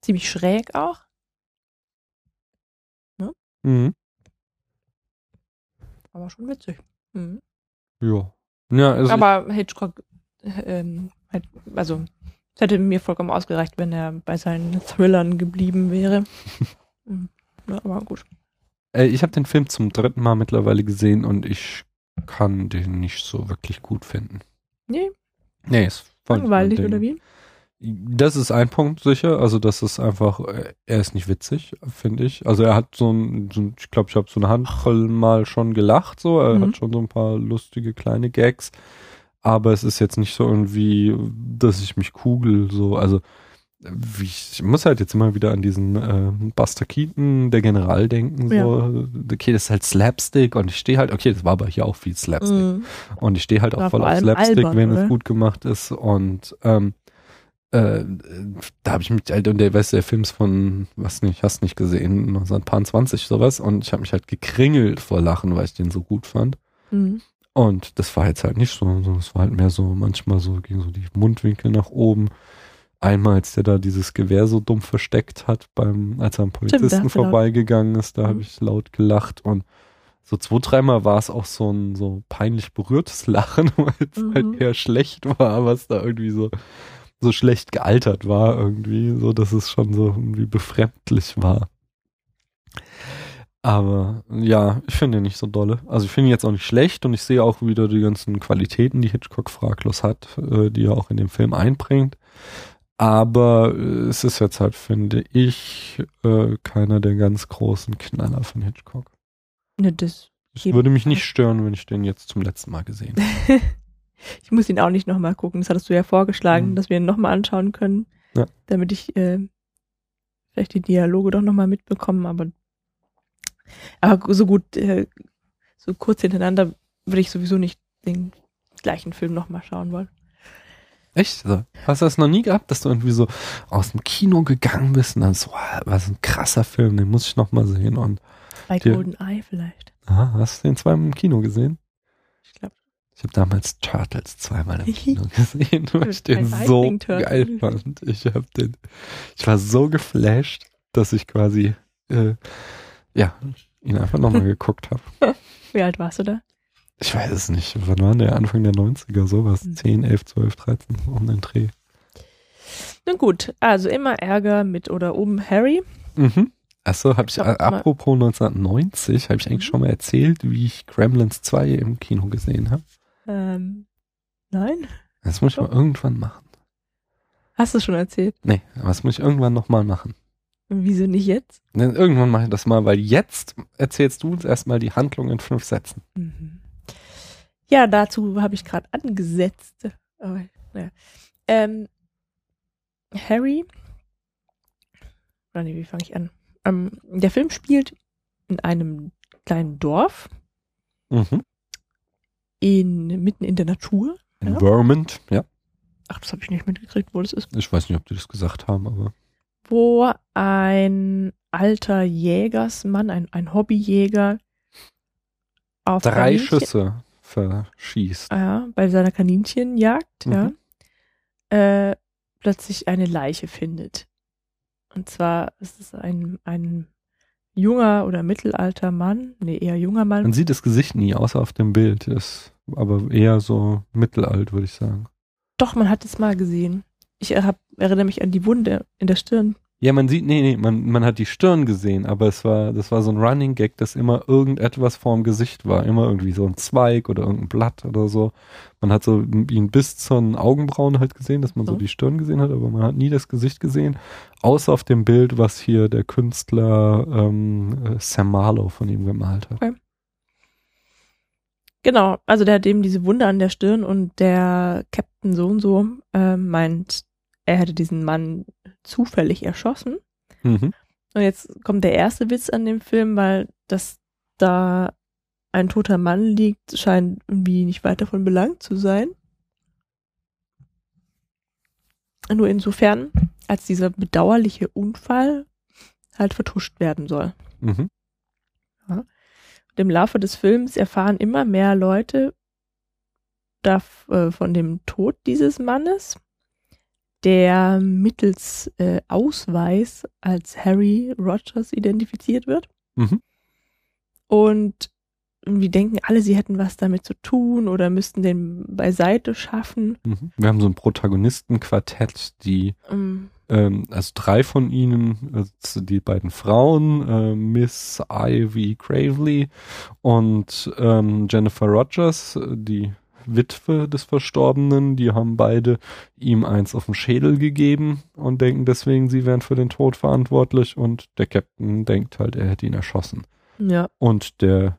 Ziemlich schräg auch. Mhm. Aber schon witzig. Mhm. Ja. Ja, also Aber Hitchcock, äh, ähm, also, es hätte mir vollkommen ausgereicht, wenn er bei seinen Thrillern geblieben wäre. Mhm. ja, aber gut. Äh, ich habe den Film zum dritten Mal mittlerweile gesehen und ich kann den nicht so wirklich gut finden. Nee, Nee, nicht mein langweilig oder wie? Das ist ein Punkt sicher. Also das ist einfach, äh, er ist nicht witzig, finde ich. Also er hat so ein, so ein ich glaube, ich habe so eine Handvoll mal schon gelacht. So, er Mhm. hat schon so ein paar lustige kleine Gags. Aber es ist jetzt nicht so irgendwie, dass ich mich kugel. So, also ich, ich muss halt jetzt immer wieder an diesen äh, Buster Keaton, der General denken. So, okay, das ist halt Slapstick und ich stehe halt, okay, das war aber hier auch viel Slapstick. Mhm. Und ich stehe halt auch War voll auf Slapstick, albern, wenn oder? es gut gemacht ist. Und ähm, äh, da habe ich mich halt, und der, weißt du, der Film ist von, was nicht, hast nicht gesehen, 1920 sowas. Und ich habe mich halt gekringelt vor Lachen, weil ich den so gut fand. Mhm. Und das war jetzt halt nicht so, es war halt mehr so, manchmal so, ging so die Mundwinkel nach oben. Einmal, als der da dieses Gewehr so dumm versteckt hat, beim, als er am Polizisten laut- vorbeigegangen ist, da habe Mhm. ich laut gelacht und so zwei, dreimal war es auch so ein so peinlich berührtes Lachen, weil es Mhm. halt eher schlecht war, was da irgendwie so, so schlecht gealtert war irgendwie, so dass es schon so irgendwie befremdlich war. Aber ja, ich finde ihn nicht so dolle. Also ich finde ihn jetzt auch nicht schlecht und ich sehe auch wieder die ganzen Qualitäten, die Hitchcock fraglos hat, äh, die er auch in dem Film einbringt. Aber äh, es ist jetzt halt, finde ich, äh, keiner der ganz großen Knaller von Hitchcock. Ne, das, Es würde mich nicht stören, wenn ich den jetzt zum letzten Mal gesehen hätte. ich muss ihn auch nicht nochmal gucken. Das hattest du ja vorgeschlagen, Mhm. dass wir ihn nochmal anschauen können. Ja. Damit ich äh, vielleicht die Dialoge doch nochmal mitbekomme. Aber, aber so gut, äh, so kurz hintereinander würde ich sowieso nicht den gleichen Film nochmal schauen wollen. Echt? So. Hast du das noch nie gehabt, dass du irgendwie so aus dem Kino gegangen bist und dann so, ah, was ein krasser Film, den muss ich noch mal sehen. Und Bei Die- Golden Eye vielleicht. ah, hast du den zweimal im Kino gesehen? Ich glaube. Ich habe damals Turtles zweimal im Kino gesehen, weil ich den so geil fand. Ich habe den, ich war so geflasht, dass ich quasi, äh, ja, ihn einfach nochmal geguckt habe. Wie alt warst du da? Ich weiß es nicht. Wann war der? Anfang der 90er, sowas. Mhm. 10, 11, 12, 13, so um den Dreh. Nun gut, also immer Ärger mit oder um Harry. Mhm. Achso, habe ich, Ich äh, apropos 1990, habe ich eigentlich schon mal erzählt, wie ich Gremlins 2 im Kino gesehen habe. Ähm, nein? Das muss ich mal irgendwann machen. Hast du schon erzählt? Nee, aber das muss ich irgendwann nochmal machen. Wieso nicht jetzt? Irgendwann mache ich das mal, weil jetzt erzählst du uns erstmal die Handlung in fünf Sätzen. Mhm. Ja, dazu habe ich gerade angesetzt. Aber, naja. ähm, Harry. Oder nee, wie fange ich an? Ähm, der Film spielt in einem kleinen Dorf Mhm. in, mitten in der Natur. In Ja. Vermont, ja. Ach, das habe ich nicht mitgekriegt, wo das ist. Ich weiß nicht, ob die das gesagt haben, aber. Wo ein alter Jägersmann, ein, ein Hobbyjäger, auf Drei Kaninchen- Schüsse verschießt. ja, bei seiner Kaninchenjagd, Mhm. ja, äh, plötzlich eine Leiche findet. Und zwar ist es ein, ein junger oder mittelalter Mann, nee, eher junger Mann. Man sieht das Gesicht nie, außer auf dem Bild. Ist aber eher so mittelalt, würde ich sagen. Doch, man hat es mal gesehen. Ich äh, hab, erinnere mich an die Wunde in der Stirn. Ja, man sieht, nee, nee, man, man hat die Stirn gesehen, aber es war, das war so ein Running Gag, dass immer irgendetwas vorm Gesicht war. Immer irgendwie so ein Zweig oder irgendein Blatt oder so. Man hat so ihn bis zu den Augenbrauen halt gesehen, dass man so die Stirn gesehen hat, aber man hat nie das Gesicht gesehen. Außer auf dem Bild, was hier der Künstler ähm, äh, Sam Marlowe von ihm gemalt hat. Genau, also der hat eben diese Wunde an der Stirn und der Captain so und so äh, meint, er hätte diesen Mann zufällig erschossen. Mhm. Und jetzt kommt der erste Witz an dem Film, weil dass da ein toter Mann liegt, scheint irgendwie nicht weiter von Belang zu sein. Nur insofern, als dieser bedauerliche Unfall halt vertuscht werden soll. Mhm. im Laufe des Films erfahren immer mehr Leute da, äh, von dem Tod dieses Mannes, der mittels äh, Ausweis als Harry Rogers identifiziert wird. Mhm. Und irgendwie denken alle, sie hätten was damit zu tun oder müssten den beiseite schaffen. Mhm. Wir haben so ein Protagonistenquartett, die Ähm, ähm, also drei von ihnen, also die beiden Frauen, äh, Miss Ivy Gravely und ähm, Jennifer Rogers, die Witwe des Verstorbenen, die haben beide ihm eins auf den Schädel gegeben und denken deswegen, sie wären für den Tod verantwortlich und der Captain denkt halt, er hätte ihn erschossen. ja, Und der,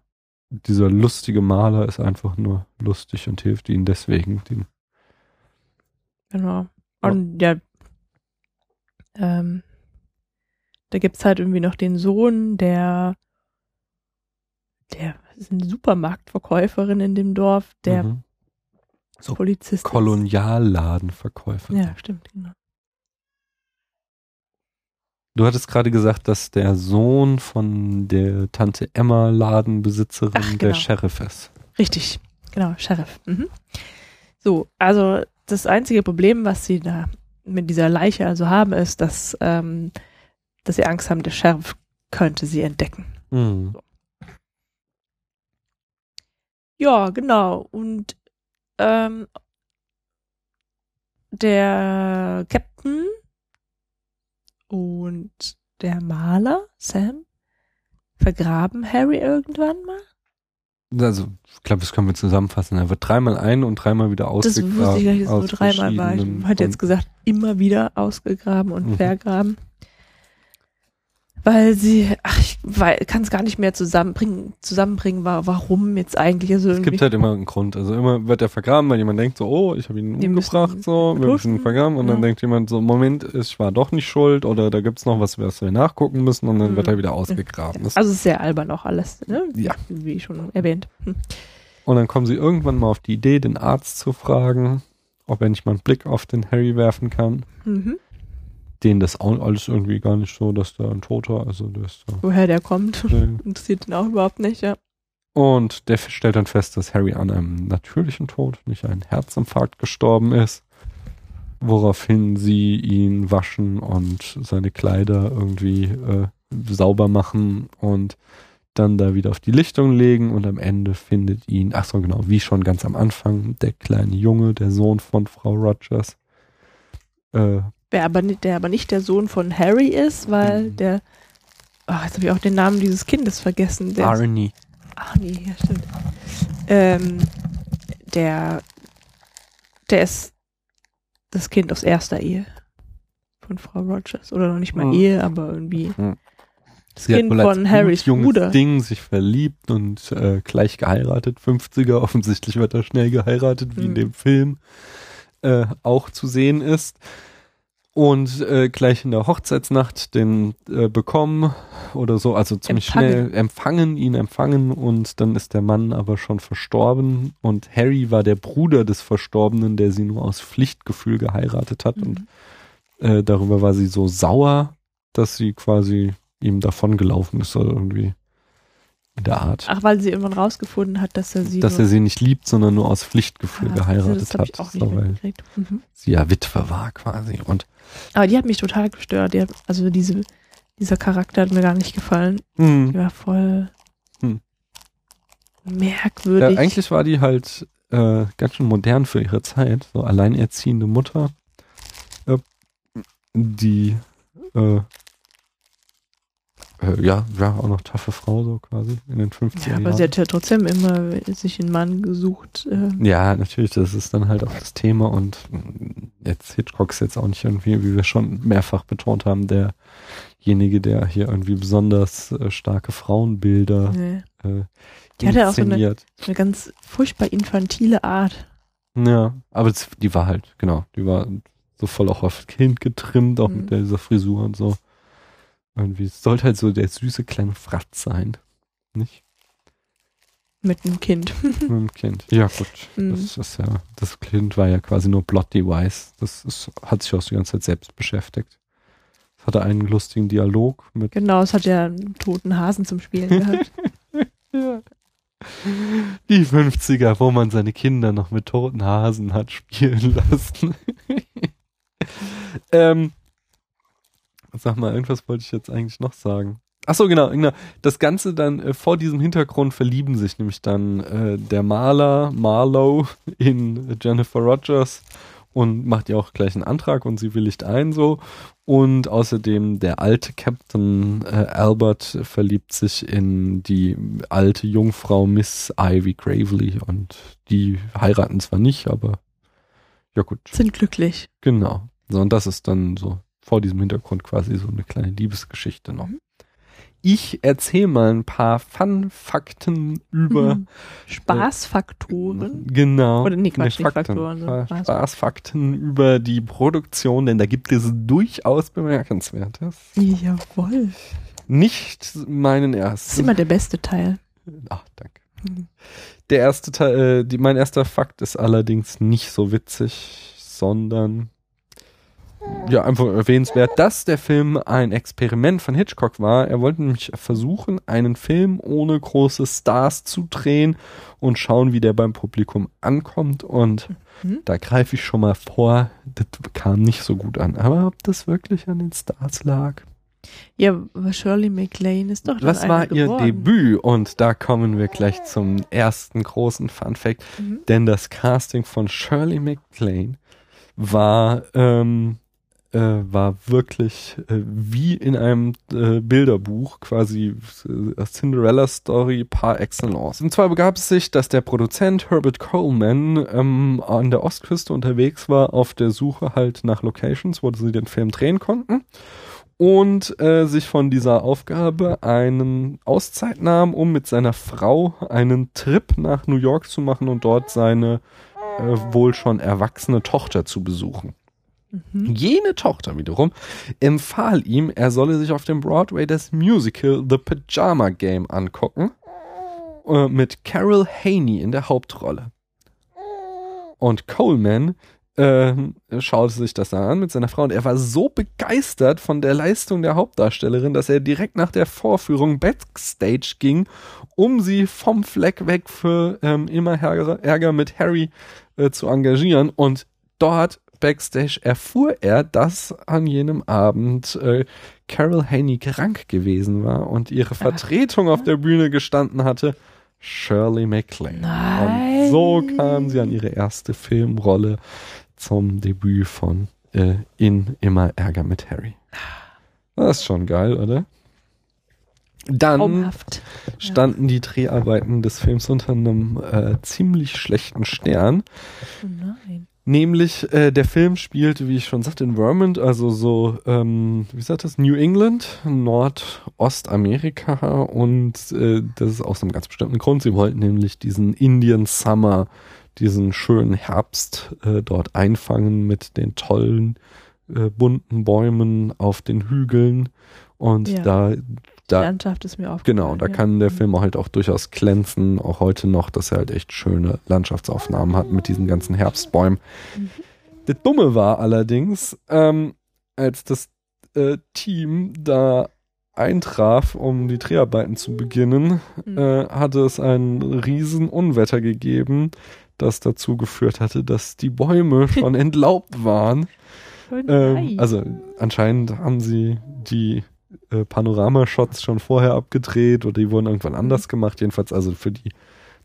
dieser lustige Maler ist einfach nur lustig und hilft ihnen deswegen. Den, genau. Und ja, ähm, da gibt's halt irgendwie noch den Sohn, der, der ist eine Supermarktverkäuferin in dem Dorf, der Mhm. So Polizist ist. Kolonialladenverkäufer. Ja, stimmt, genau. Du hattest gerade gesagt, dass der Sohn von der Tante Emma Ladenbesitzerin Ach, der genau. Sheriff ist. Richtig, genau, Sheriff. Mhm. So, also das einzige Problem, was sie da mit dieser Leiche also haben, ist, dass, ähm, dass sie Angst haben, der Sheriff könnte sie entdecken. Mhm. Ja, genau. Und ähm, der Captain und der Maler, Sam, vergraben Harry irgendwann mal. Also, ich glaube, das können wir zusammenfassen. Er wird dreimal ein und dreimal wieder Das ausgegraben. wusste ich gar nicht, dass es nur dreimal war. Ich hatte jetzt gesagt, immer wieder ausgegraben und Mhm. vergraben. Weil sie, ach, ich kann es gar nicht mehr zusammenbringen, zusammenbringen, wa- warum jetzt eigentlich. Also Es gibt halt immer einen Grund. Also immer wird er vergraben, weil jemand denkt so, oh, ich habe ihn umgebracht, so, wir müssen ihn vergraben. Und dann ja. denkt jemand so, Moment, ich war doch nicht schuld oder da gibt's noch was, was wir nachgucken müssen und dann Mhm. wird er wieder ausgegraben. Das- also es ist sehr albern auch alles, ne? Ja. Wie schon erwähnt. Hm. Und dann kommen sie irgendwann mal auf die Idee, den Arzt zu fragen, ob er nicht mal einen Blick auf den Harry werfen kann. Mhm. Den das auch alles irgendwie gar nicht so, dass da ein Toter, also der ist da. Woher der kommt, Nee. interessiert ihn auch überhaupt nicht, ja. Und der stellt dann fest, dass Harry an einem natürlichen Tod, nicht ein Herzinfarkt gestorben ist. Woraufhin sie ihn waschen und seine Kleider irgendwie äh, sauber machen und dann da wieder auf die Lichtung legen und am Ende findet ihn, ach so genau, wie schon ganz am Anfang, der kleine Junge, der Sohn von Frau Rogers. Äh, Wer aber nicht, der aber nicht der Sohn von Harry ist, weil Mhm. der, ach, jetzt habe ich auch den Namen dieses Kindes vergessen. Der Arnie. Ach nee, ja stimmt. Ähm, der, der ist das Kind aus erster Ehe von Frau Rogers. Oder noch nicht mal Hm. Ehe, aber irgendwie Hm. das Sie Kind von Harrys junges Bruder. Ding sich verliebt und äh, gleich geheiratet. 50er, offensichtlich wird er schnell geheiratet, wie in Mhm. dem Film äh, auch zu sehen ist. Und äh, gleich in der Hochzeitsnacht den äh, bekommen oder so, also ziemlich Empfangen. schnell empfangen, ihn empfangen und dann ist der Mann aber schon verstorben und Harry war der Bruder des Verstorbenen, der sie nur aus Pflichtgefühl geheiratet hat und Mhm. äh, darüber war sie so sauer, dass sie quasi ihm davongelaufen ist oder irgendwie der Art. Ach, weil sie irgendwann rausgefunden hat, dass er sie dass er sie nicht liebt, sondern nur aus Pflichtgefühl Ah, geheiratet hat. ich auch nicht so, weil. Mhm. sie ja Witwe war quasi. Und Aber die hat mich total gestört. Die hat, also diese, dieser Charakter hat mir gar nicht gefallen. hm, Die war voll Hm. ja, merkwürdig. eigentlich war die halt äh, ganz schön modern für ihre Zeit. So alleinerziehende Mutter, äh, die äh, äh, ja, ja, auch noch taffe Frau so quasi in den 50er ja, aber Jahren. sie hat ja trotzdem immer sich einen Mann gesucht. Äh, Ja, natürlich, das ist dann halt auch das Thema und mh, jetzt Hitchcock ist jetzt auch nicht irgendwie, wie wir schon mehrfach betont haben, derjenige, der hier irgendwie besonders äh, starke Frauenbilder nee. äh, Die hatte auch so eine- eine ganz furchtbar infantile Art. Ja, aber das, die war halt, genau, die war so voll auch auf Kind getrimmt, auch Mhm. mit dieser Frisur und so. Irgendwie, es sollte halt so der süße kleine Fratz sein. Nicht? Mit einem Kind. Mit dem Kind. Ja, gut. Mhm. Das ist ja, das Kind war ja quasi nur Plot Device. Das ist, hat sich auch die ganze Zeit selbst beschäftigt. Es hatte einen lustigen Dialog mit, genau, es hat ja einen toten Hasen zum Spielen gehabt. Ja. Die 50er, wo man seine Kinder noch mit toten Hasen hat spielen lassen. ähm, sag mal, irgendwas wollte ich jetzt eigentlich noch sagen. Ach so, genau, genau. Das Ganze dann äh, vor diesem Hintergrund verlieben sich nämlich dann äh, der Maler Marlowe in Jennifer Rogers und macht ihr auch gleich einen Antrag und sie willigt ein so. Und außerdem der alte Captain äh, Albert verliebt sich in die alte Jungfrau Miss Ivy Gravely und die heiraten zwar nicht, aber ja gut. Sind glücklich. Genau. So, und das ist dann so vor diesem Hintergrund quasi so eine kleine Liebesgeschichte noch. Mhm. Ich erzähle mal ein paar Fun-Fakten über Mhm. Spaßfaktoren. Genau. Oder nee, Quatsch, Nee, nicht Fakten. Faktoren, Spaß- Spaßfakten über die Produktion, denn da gibt es durchaus Bemerkenswertes. Jawohl. Nicht meinen Das ist ersten. immer der beste Teil. Ach, danke. Der erste Teil, äh, die, mein erster Fakt ist allerdings nicht so witzig, sondern ja, einfach erwähnenswert, dass der Film ein Experiment von Hitchcock war. Er wollte nämlich versuchen, einen Film ohne große Stars zu drehen und schauen, wie der beim Publikum ankommt. Und Mhm. da greife ich schon mal vor, das kam nicht so gut an. Aber ob das wirklich an den Stars lag? Ja, aber Shirley MacLaine ist doch Was war eine ihr geworden. Debüt? Und da kommen wir gleich zum ersten großen Fun Fact. Mhm. Denn das Casting von Shirley MacLaine war, ähm, äh, war wirklich äh, wie in einem äh, Bilderbuch, quasi äh, Cinderella Story par excellence. Und zwar begab es sich, dass der Produzent Herbert Coleman ähm, an der Ostküste unterwegs war, auf der Suche halt nach Locations, wo sie den Film drehen konnten und äh, sich von dieser Aufgabe einen Auszeit nahm, um mit seiner Frau einen Trip nach New York zu machen und dort seine äh, wohl schon erwachsene Tochter zu besuchen. Mhm. Jene Tochter wiederum empfahl ihm, er solle sich auf dem Broadway das Musical The Pajama Game angucken, äh, mit Carol Haney in der Hauptrolle. Und Coleman äh, schaute sich das dann an mit seiner Frau und er war so begeistert von der Leistung der Hauptdarstellerin, dass er direkt nach der Vorführung backstage ging, um sie vom Fleck weg für ähm, immer Ärger, Ärger mit Harry äh, zu engagieren und dort backstage erfuhr er, dass an jenem Abend äh, Carol Haney krank gewesen war und ihre Vertretung auf der Bühne gestanden hatte, Shirley MacLaine. Nein. Und so kam sie an ihre erste Filmrolle zum Debüt von äh, In Immer Ärger mit Harry. Das ist schon geil, oder? Dann Traumhaft. standen die Dreharbeiten des Films unter einem äh, ziemlich schlechten Stern. Oh nein. Nämlich, äh, der Film spielt, wie ich schon sagte, in Vermont, also so, ähm, wie sagt das, New England, Nordostamerika und äh, das ist aus einem ganz bestimmten Grund. Sie wollten nämlich diesen Indian Summer, diesen schönen Herbst äh, dort einfangen mit den tollen, äh, bunten Bäumen auf den Hügeln und Ja. da, da Landschaft ist mir aufgefallen. Genau, da ja. kann der Mhm. Film auch halt auch durchaus glänzen, auch heute noch, dass er halt echt schöne Landschaftsaufnahmen hat mit diesen ganzen Herbstbäumen. Mhm. Das Dumme war allerdings, ähm, als das äh, Team da eintraf, um die Dreharbeiten zu beginnen, Mhm. äh, hatte es ein riesen Unwetter gegeben, das dazu geführt hatte, dass die Bäume schon entlaubt waren. Ähm, also anscheinend haben sie die äh, Panoramashots schon vorher abgedreht oder die wurden irgendwann anders gemacht. Jedenfalls also für die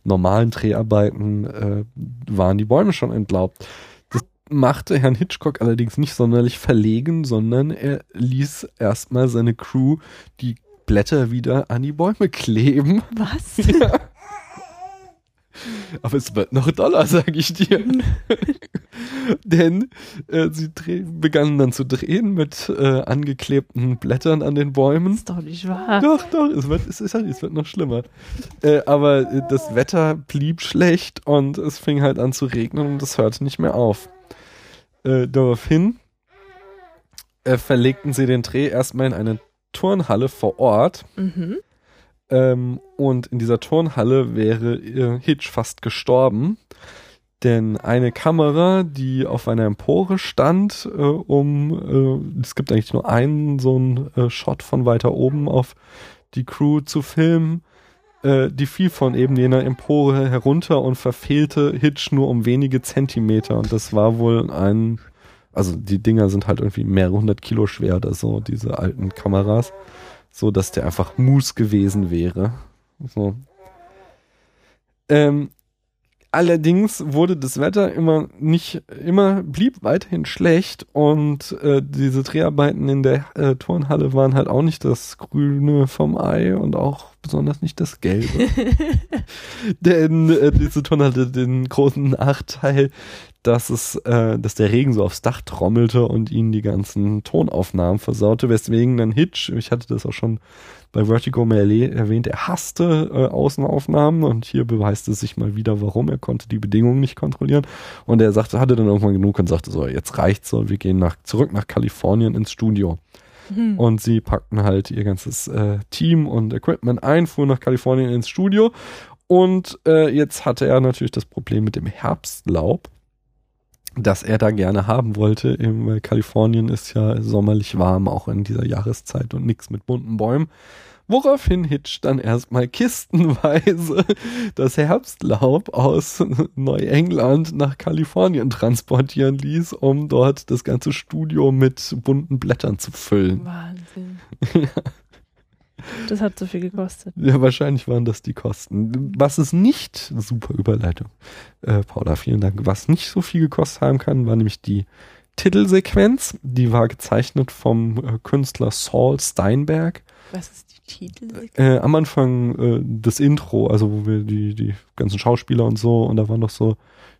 normalen Dreharbeiten äh, waren die Bäume schon entlaubt. Das machte Herrn Hitchcock allerdings nicht sonderlich verlegen, sondern er ließ erstmal seine Crew die Blätter wieder an die Bäume kleben. Was? Ja. Aber es wird noch doller, sage ich dir. Denn äh, sie begannen dann zu drehen mit äh, angeklebten Blättern an den Bäumen. ist doch nicht wahr. Doch, doch, es wird, es, ist halt, es wird noch schlimmer. Äh, aber äh, das Wetter blieb schlecht und es fing halt an zu regnen und es hörte nicht mehr auf. Äh, daraufhin äh, verlegten sie den Dreh erstmal in eine Turnhalle vor Ort. Mhm. Ähm, und in dieser Turnhalle wäre äh, Hitch fast gestorben. Denn eine Kamera, die auf einer Empore stand, äh, um, äh, es gibt eigentlich nur einen so einen äh, Shot von weiter oben auf die Crew zu filmen, äh, die fiel von eben jener Empore herunter und verfehlte Hitch nur um wenige Zentimeter. Und das war wohl ein, also die Dinger sind halt irgendwie mehrere hundert Kilo schwer oder so, diese alten Kameras, so dass der einfach Mus gewesen wäre. So. Ähm, allerdings wurde das Wetter immer nicht, immer blieb weiterhin schlecht und äh, diese Dreharbeiten in der äh, Turnhalle waren halt auch nicht das Grüne vom Ei und auch besonders nicht das Gelbe. Denn äh, diese Turnhalle hatte den großen Nachteil, dass es, äh, dass der Regen so aufs Dach trommelte und ihnen die ganzen Tonaufnahmen versaute, weswegen dann Hitch, ich hatte das auch schon bei Vertigo Melee erwähnt, er hasste äh, Außenaufnahmen und hier beweist es sich mal wieder, warum. Er konnte die Bedingungen nicht kontrollieren und er sagte, hatte dann irgendwann genug und sagte so, jetzt reicht's so, wir gehen nach, zurück nach Kalifornien ins Studio. Hm. Und sie packten halt ihr ganzes äh, Team und Equipment ein, fuhren nach Kalifornien ins Studio und äh, jetzt hatte er natürlich das Problem mit dem Herbstlaub das er da gerne haben wollte. Weil Kalifornien ist ja sommerlich warm, auch in dieser Jahreszeit und nichts mit bunten Bäumen. Woraufhin Hitch dann erstmal kistenweise das Herbstlaub aus Neuengland nach Kalifornien transportieren ließ, um dort das ganze Studio mit bunten Blättern zu füllen. Wahnsinn. Das hat so viel gekostet. Ja, wahrscheinlich waren das die Kosten. Was es nicht, super Überleitung, äh, Paula, vielen Dank. Was nicht so viel gekostet haben kann, war nämlich die Titelsequenz. Die war gezeichnet vom äh, Künstler Saul Steinberg. Was ist die Titel? Äh, am Anfang äh, das Intro, also wo wir die, die ganzen Schauspieler und so, und da waren noch so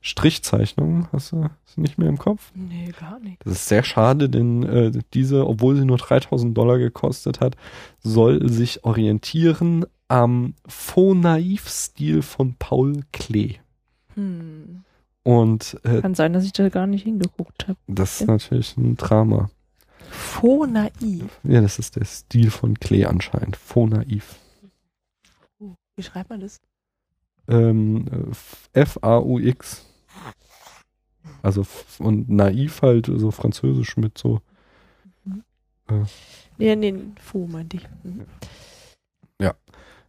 Strichzeichnungen. Hast du das nicht mehr im Kopf? Nee, gar nicht. Das ist sehr schade, denn äh, diese, obwohl sie nur 3000 Dollar gekostet hat, soll sich orientieren am Faux-Naiv-Stil von Paul Klee. Hm. Und äh, Kann sein, dass ich da gar nicht hingeguckt habe. das ist natürlich ein Drama. Faux naiv. Ja, das ist der Stil von Klee anscheinend. Faux-Naiv. Uh, Wie schreibt man das? Ähm, äh, F-A-U-X. Also und naiv halt, so französisch mit so. Nee, nee, Faux meinte ich. Mhm.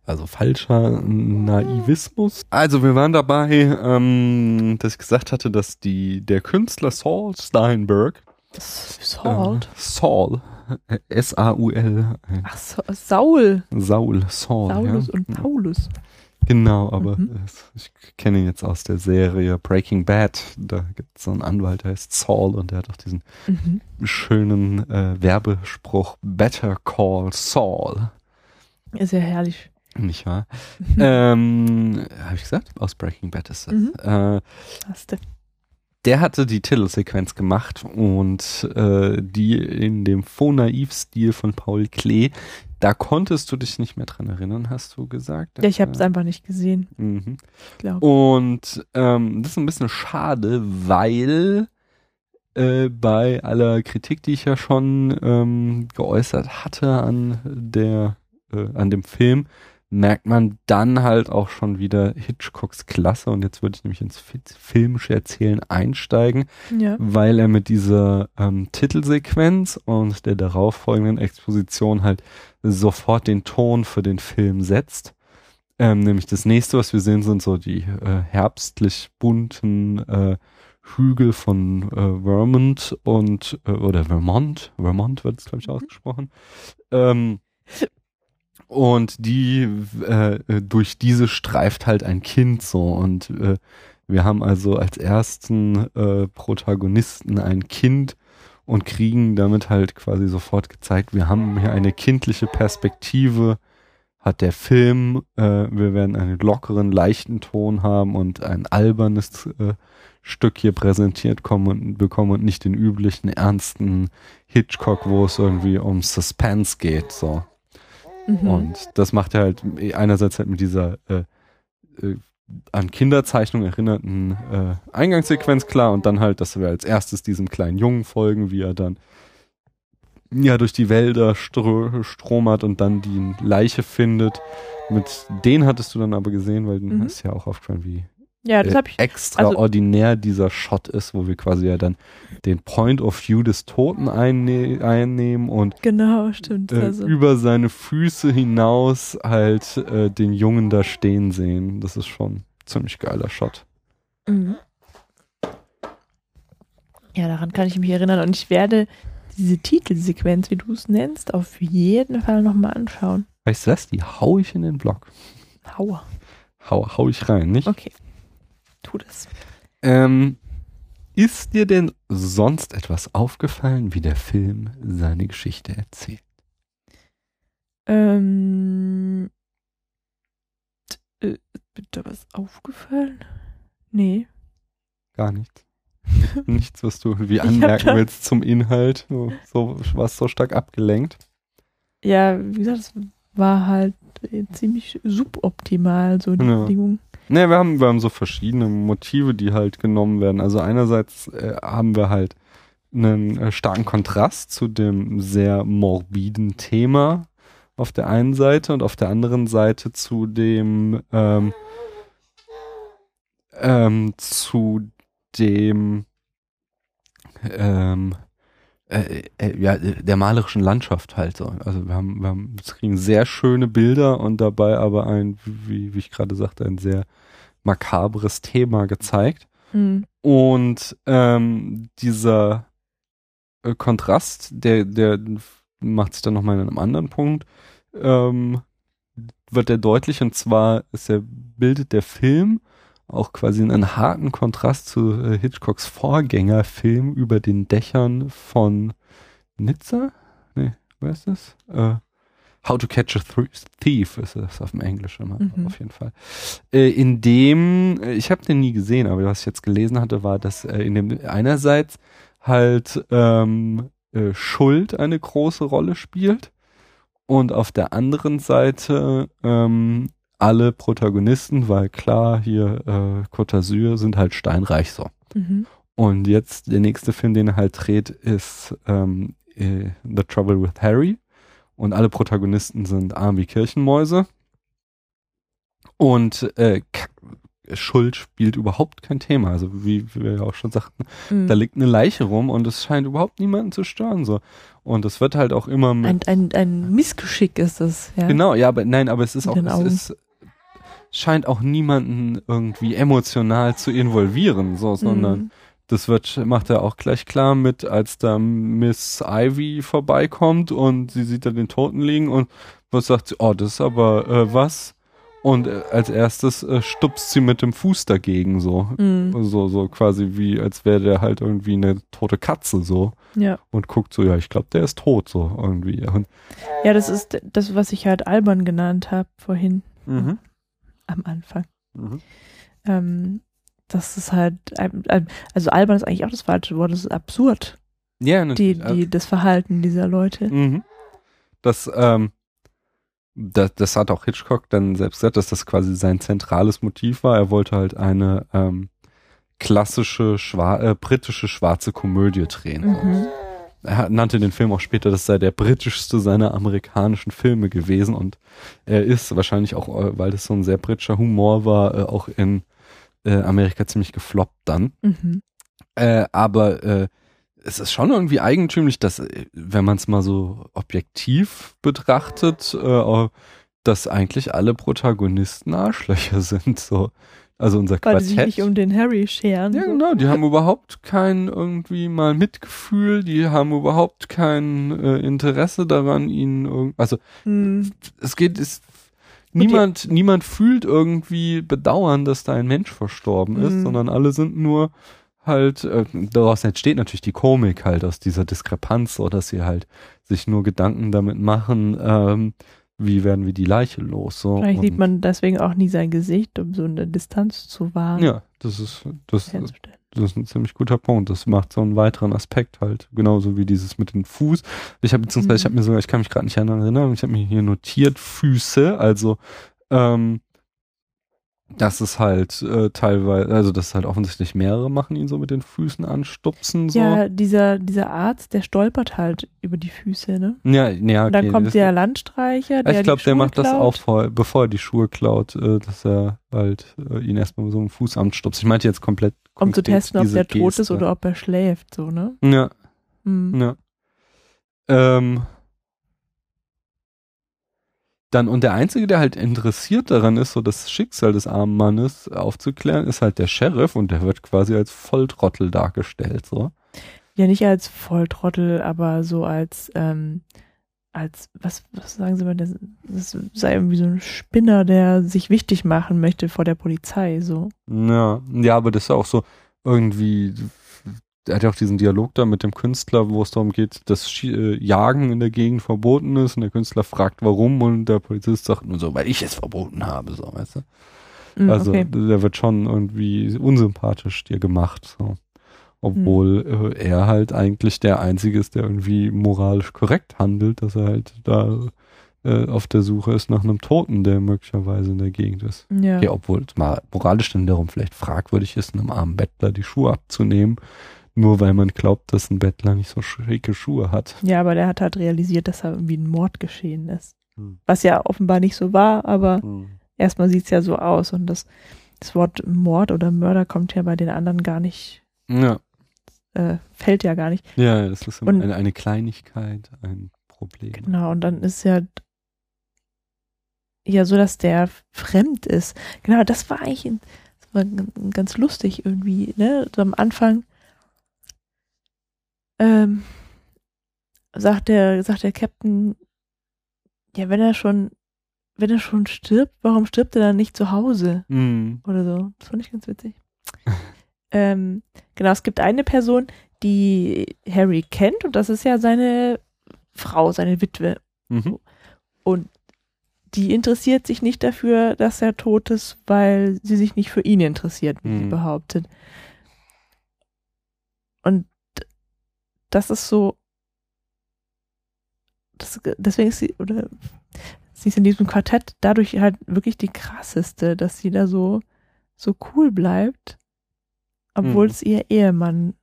Also falscher Naivismus. Also wir waren dabei, ähm, dass ich gesagt hatte, dass die der Künstler Saul Steinberg Salt. äh, Saul äh, S-A-U-L äh, Ach Saul. Saul Saul Saulus ja. und Paulus. Genau, aber Mhm. ich kenne ihn jetzt aus der Serie Breaking Bad. Da gibt es so einen Anwalt, der heißt Saul und der hat auch diesen Mhm. schönen äh, Werbespruch Better Call Saul. Ist ja herrlich. Nicht wahr? ähm, Habe ich gesagt? Aus Breaking Bad ist das. Mhm. Äh, Hast du. der hatte die Titelsequenz gemacht und äh, die in dem Faux-Naiv-Stil von Paul Klee. Da konntest du dich nicht mehr dran erinnern, hast du gesagt? Ja, ich habe es Äh, einfach nicht gesehen, mhm. Und ähm, das ist ein bisschen schade, weil äh, bei aller Kritik, die ich ja schon ähm, geäußert hatte an der äh, an dem Film, merkt man dann halt auch schon wieder Hitchcocks Klasse. Und jetzt würde ich nämlich ins Fi- filmische Erzählen einsteigen, Ja. weil er mit dieser ähm, Titelsequenz und der darauffolgenden Exposition halt sofort den Ton für den Film setzt. Ähm, nämlich das nächste, was wir sehen, sind so die äh, herbstlich bunten äh, Hügel von äh, Vermont und äh, oder Vermont, Vermont wird es glaube ich ausgesprochen. Ähm, und die äh, äh, durch diese streift halt ein Kind so und äh, wir haben also als ersten äh, Protagonisten ein Kind und kriegen damit halt quasi sofort gezeigt, wir haben hier eine kindliche Perspektive, hat der Film, äh, wir werden einen lockeren, leichten Ton haben und ein albernes äh, Stück hier präsentiert kommen und bekommen und nicht den üblichen ernsten Hitchcock, wo es irgendwie um Suspense geht, so. Mhm. Und das macht er halt einerseits halt mit dieser äh, äh, an Kinderzeichnung erinnerten äh, Eingangssequenz klar und dann halt, dass wir als erstes diesem kleinen Jungen folgen, wie er dann ja durch die Wälder strö stromert und dann die Leiche findet. Mit den hattest du dann aber gesehen, weil du Mhm. hast ja auch aufgefallen, wie Ja, das habe ich. also extraordinär dieser Shot ist, wo wir quasi ja dann den Point of View des Toten einne einnehmen und Genau, stimmt. äh, also, über seine Füße hinaus halt äh, den Jungen da stehen sehen. Das ist schon ein ziemlich geiler Shot. mhm. Ja, daran kann ich mich erinnern. Und ich werde diese Titelsequenz, wie du es nennst, auf jeden Fall nochmal anschauen. Weißt du was? Die hau ich in den Blog. Hauer. Hau, hau ich rein, nicht? Okay. Tu das. Ähm, ist dir denn sonst etwas aufgefallen, wie der Film seine Geschichte erzählt? Ähm. t- äh, Ist da was aufgefallen? Nee. Gar nichts. Nichts, was du irgendwie anmerken willst zum Inhalt. So, so warst so stark abgelenkt. Ja, wie gesagt, es war halt äh, ziemlich suboptimal, so die Ja. Bedingungen. Ne, wir haben, wir haben so verschiedene Motive, die halt genommen werden. Also einerseits äh, haben wir halt einen äh, starken Kontrast zu dem sehr morbiden Thema auf der einen Seite und auf der anderen Seite zu dem ähm, ähm, zu dem ähm, äh, äh, ja, der malerischen Landschaft halt so. Also wir haben, wir haben, wir kriegen sehr schöne Bilder und dabei aber ein, wie, wie ich gerade sagte, ein sehr makabres Thema gezeigt. Hm. Und ähm, dieser äh, Kontrast, der, der macht sich dann nochmal in einem anderen Punkt, ähm, wird er deutlich und zwar ist er, bildet der Film auch quasi einen harten Kontrast zu äh, Hitchcocks Vorgängerfilm über den Dächern von Nizza? Nee, wer ist das? Äh, How to Catch a Thief ist es auf dem Englischen immer, Mhm. auf jeden Fall. Äh, in dem, äh, ich habe den nie gesehen, aber was ich jetzt gelesen hatte, war, dass äh, in dem einerseits halt ähm, äh, Schuld eine große Rolle spielt und auf der anderen Seite ähm, alle Protagonisten, weil klar, hier äh, Côte d'Azur sind halt steinreich so. Mhm. Und jetzt der nächste Film, den er halt dreht, ist ähm, äh, The Trouble with Harry. Und alle Protagonisten sind arm wie Kirchenmäuse. Und äh, Schuld spielt überhaupt kein Thema. Also wie, wie wir ja auch schon sagten, Mhm. da liegt eine Leiche rum und es scheint überhaupt niemanden zu stören. so. Und es wird halt auch immer mit Ein, ein, ein Missgeschick ist es, ja. Genau, ja, aber nein, aber es ist Mit auch, es ist, scheint auch niemanden irgendwie emotional zu involvieren, so, sondern Mhm. das wird, macht er auch gleich klar mit, als da Miss Ivy vorbeikommt und sie sieht da den Toten liegen und was sagt sie, oh, das ist aber äh, was? Und äh, als erstes äh, stupst sie mit dem Fuß dagegen, so. Mhm. So, so quasi wie, als wäre der halt irgendwie eine tote Katze, so. Ja. Und guckt so, ja, ich glaube, der ist tot, so irgendwie. Und, ja, das ist das, was ich halt albern genannt habe vorhin mhm. am Anfang. Mhm. Ähm, das ist halt, ein- ein- also albern ist eigentlich auch das falsche Wort, das ist absurd, Ja, die, natürlich. die, das Verhalten dieser Leute. Mhm. Das, ähm, das, das hat auch Hitchcock dann selbst gesagt, dass das quasi sein zentrales Motiv war. Er wollte halt eine ähm, klassische schwa äh, britische schwarze Komödie drehen. Mhm. Er nannte den Film auch später, das sei der britischste seiner amerikanischen Filme gewesen und er ist wahrscheinlich auch, äh, weil das so ein sehr britischer Humor war, äh, auch in äh, Amerika ziemlich gefloppt dann. Mhm. Äh, aber äh, es ist schon irgendwie eigentümlich, dass, äh, wenn man es mal so objektiv betrachtet, äh, dass eigentlich alle Protagonisten Arschlöcher sind. So. Also unser Weil die sich Quartett. nicht um den Harry scheren. ja, genau, die haben überhaupt kein irgendwie mal Mitgefühl, die haben überhaupt kein äh, Interesse daran, ihn irgend also Mhm. es geht, es, niemand, niemand fühlt irgendwie Bedauern, dass da ein Mensch verstorben ist, Mhm. sondern alle sind nur halt, äh, daraus entsteht natürlich die Komik halt aus dieser Diskrepanz, so dass sie halt sich nur Gedanken damit machen, ähm, wie werden wir die Leiche los, so. Wahrscheinlich sieht man deswegen auch nie sein Gesicht, um so eine Distanz zu wahren. Ja, das ist, das, das ist ein ziemlich guter Punkt. Das macht so einen weiteren Aspekt halt. Genauso wie dieses mit dem Fuß. Ich habe beziehungsweise, ich Mhm. habe mir sogar, ich kann mich gerade nicht erinnern, ich habe mir hier notiert Füße, also ähm, dass es halt äh, teilweise, also dass halt offensichtlich mehrere machen, ihn so mit den Füßen anstupsen. So. Ja, dieser, dieser Arzt, der stolpert halt über die Füße, ne? ja, ja Und dann okay, kommt das- der Landstreicher, der ich glaube, der macht das klaut. auch, vor, bevor er die Schuhe klaut, äh, dass er halt äh, ihn erstmal mit so einem Fuß anstupst. Ich meinte jetzt komplett. um zu testen, ob der tot ist oder ob er schläft, so, ne? Ja, Hm. ja. Ähm, dann, und der Einzige, der halt interessiert daran ist, so das Schicksal des armen Mannes aufzuklären, ist halt der Sheriff und der wird quasi als Volltrottel dargestellt, so. Ja, nicht als Volltrottel, aber so als, ähm, als, was, was sagen Sie mal, das, das sei irgendwie so ein Spinner, der sich wichtig machen möchte vor der Polizei, so. Ja, ja, aber das ist auch so irgendwie, er hat ja auch diesen Dialog da mit dem Künstler, wo es darum geht, dass äh, Jagen in der Gegend verboten ist und der Künstler fragt, warum und der Polizist sagt nur so, weil ich es verboten habe, so, weißt du. Hm, Also okay. der wird schon irgendwie unsympathisch dir gemacht, so. Obwohl Hm. äh, er halt eigentlich der Einzige ist, der irgendwie moralisch korrekt handelt, dass er halt da äh, auf der Suche ist nach einem Toten, der möglicherweise in der Gegend ist. Ja. Okay, obwohl es mal moralisch dann darum vielleicht fragwürdig ist, einem armen Bettler die Schuhe abzunehmen, nur weil man glaubt, dass ein Bettler nicht so schicke Schuhe hat. ja, aber der hat halt realisiert, dass da irgendwie ein Mord geschehen ist. Hm. Was ja offenbar nicht so war, aber erstmal sieht's ja so aus und das, das Wort Mord oder Mörder kommt ja bei den anderen gar nicht, Ja, äh, fällt ja gar nicht. ja, das ist immer Und- eine, eine Kleinigkeit, ein Problem. Genau, und dann ist ja ja so, dass der fremd ist. Genau, das war eigentlich das war ganz lustig irgendwie, ne? So am Anfang ähm, sagt der, sagt der Captain, ja, wenn er schon, wenn er schon stirbt, warum stirbt er dann nicht zu Hause? Mhm. Oder so. Das fand ich ganz witzig. ähm, genau, es gibt eine Person, die Harry kennt und das ist ja seine Frau, seine Witwe. Mhm. Und die interessiert sich nicht dafür, dass er tot ist, weil sie sich nicht für ihn interessiert, wie sie Mhm. behauptet. Und das ist so, das, deswegen ist sie, oder sie ist in diesem Quartett dadurch halt wirklich die krasseste, dass sie da so, so cool bleibt, obwohl Mhm. es ihr Ehemann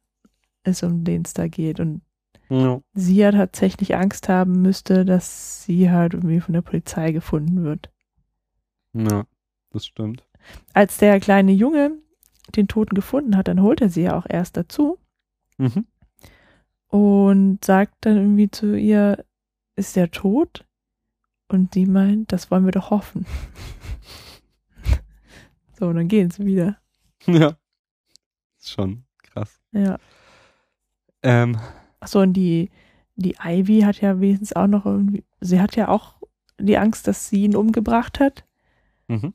ist, um den es da geht. Und Ja. sie ja tatsächlich Angst haben müsste, dass sie halt irgendwie von der Polizei gefunden wird. ja, das stimmt. Als der kleine Junge den Toten gefunden hat, dann holt er sie ja auch erst dazu Mhm. Und sagt dann irgendwie zu ihr, ist der tot? Und sie meint, das wollen wir doch hoffen. so, und dann gehen sie wieder. Ja. Ist schon krass. Ja. Ähm, Achso, und die, die Ivy hat ja wenigstens auch noch irgendwie, sie hat ja auch die Angst, dass sie ihn umgebracht hat. mhm.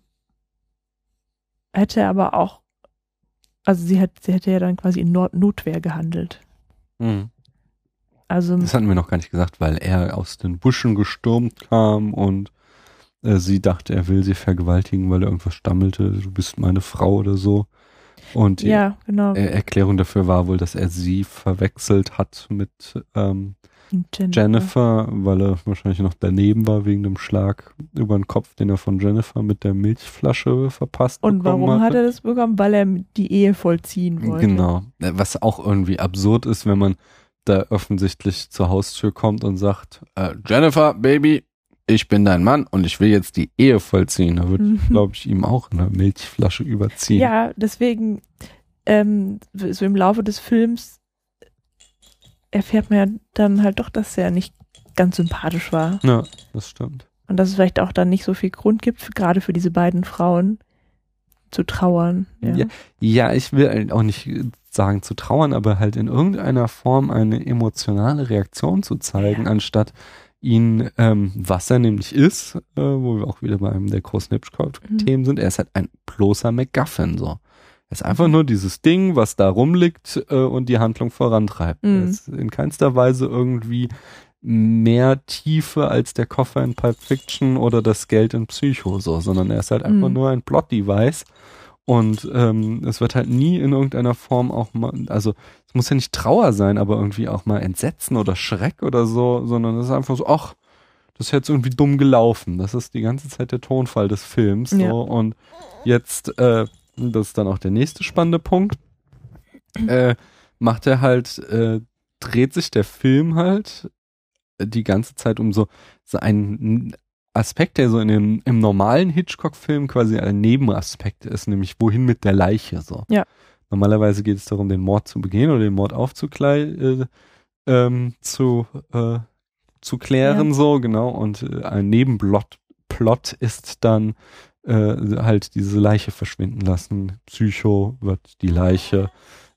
hätte aber auch, also sie, hat, sie hätte ja dann quasi in Not Notwehr gehandelt. Mhm. Also, Das hatten wir noch gar nicht gesagt, weil er aus den Buschen gestürmt kam und äh, sie dachte, er will sie vergewaltigen, weil er irgendwas stammelte, du bist meine Frau oder so. Und die ja, genau. Erklärung dafür war wohl, dass er sie verwechselt hat mit ähm, Jennifer. Jennifer, weil er wahrscheinlich noch daneben war wegen dem Schlag über den Kopf, den er von Jennifer mit der Milchflasche verpasst Und bekommen warum hat hatte. er das bekommen? Weil er die Ehe vollziehen wollte. Genau. Was auch irgendwie absurd ist, wenn man da offensichtlich zur Haustür kommt und sagt, äh, Jennifer, Baby, ich bin dein Mann und ich will jetzt die Ehe vollziehen. Da würde ich, Mhm. glaube ich, ihm auch eine Milchflasche überziehen. Ja, deswegen, ähm, so im Laufe des Films erfährt man ja dann halt doch, dass er nicht ganz sympathisch war. ja, das stimmt. Und dass es vielleicht auch dann nicht so viel Grund gibt, gerade für diese beiden Frauen zu trauern. Ja. Ja. Ja, ich will auch nicht sagen zu trauern, aber halt in irgendeiner Form eine emotionale Reaktion zu zeigen, Ja. anstatt ihn, ähm, was er nämlich ist, äh, wo wir auch wieder bei einem der großen Hitchcock-Themen sind, er ist halt ein bloßer MacGuffin, so. Er ist einfach nur dieses Ding, was da rumliegt äh, und die Handlung vorantreibt. Mhm. Er ist in keinster Weise irgendwie mehr Tiefe als der Koffer in Pulp Fiction oder das Geld in Psycho, so, sondern er ist halt einfach Mhm. nur ein Plot-Device. Und ähm, es wird halt nie in irgendeiner Form auch mal, also es muss ja nicht Trauer sein, aber irgendwie auch mal Entsetzen oder Schreck oder so, sondern es ist einfach so, ach, das ist jetzt irgendwie dumm gelaufen. Das ist die ganze Zeit der Tonfall des Films. So. Ja. Und jetzt, äh, das ist dann auch der nächste spannende Punkt, äh, macht er halt, äh, dreht sich der Film halt die ganze Zeit um so, so einen Aspekt, der so in dem, im normalen Hitchcock-Film quasi ein Nebenaspekt ist, nämlich wohin mit der Leiche so. Ja. Normalerweise geht es darum, den Mord zu begehen oder den Mord aufzuklären, äh, ähm, zu, äh, zu klären, Ja. so, genau. Und äh, ein Nebenplot Plot ist dann äh, halt diese Leiche verschwinden lassen. Psycho wird die Leiche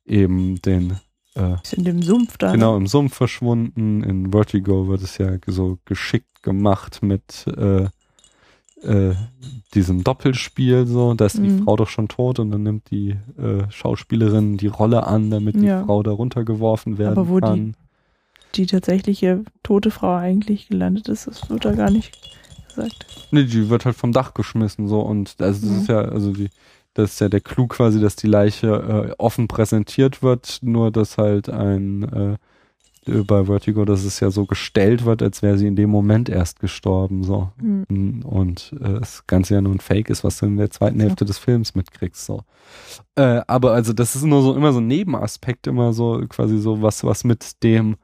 eben den äh, Ist in dem Sumpf da. genau im Sumpf verschwunden. In Vertigo wird es ja so geschickt gemacht mit äh, äh, diesem Doppelspiel so, da ist die Mhm. Frau doch schon tot und dann nimmt die äh, Schauspielerin die Rolle an, damit die Ja. Frau da runtergeworfen werden Aber wo die- kann. Die tatsächliche tote Frau eigentlich gelandet ist, das wird da gar nicht gesagt. Nee, die wird halt vom Dach geschmissen so und also das Mhm. ist ja, also die, das ist ja der Clou quasi, dass die Leiche äh, offen präsentiert wird, nur dass halt ein äh, bei Vertigo, dass es ja so gestellt wird, als wäre sie in dem Moment erst gestorben, so. Hm. Und äh, das Ganze ja nur ein Fake ist, was du in der zweiten Hälfte des Films mitkriegst, so. Äh, aber also das ist nur so immer so ein Nebenaspekt, immer so quasi so was, was mit dem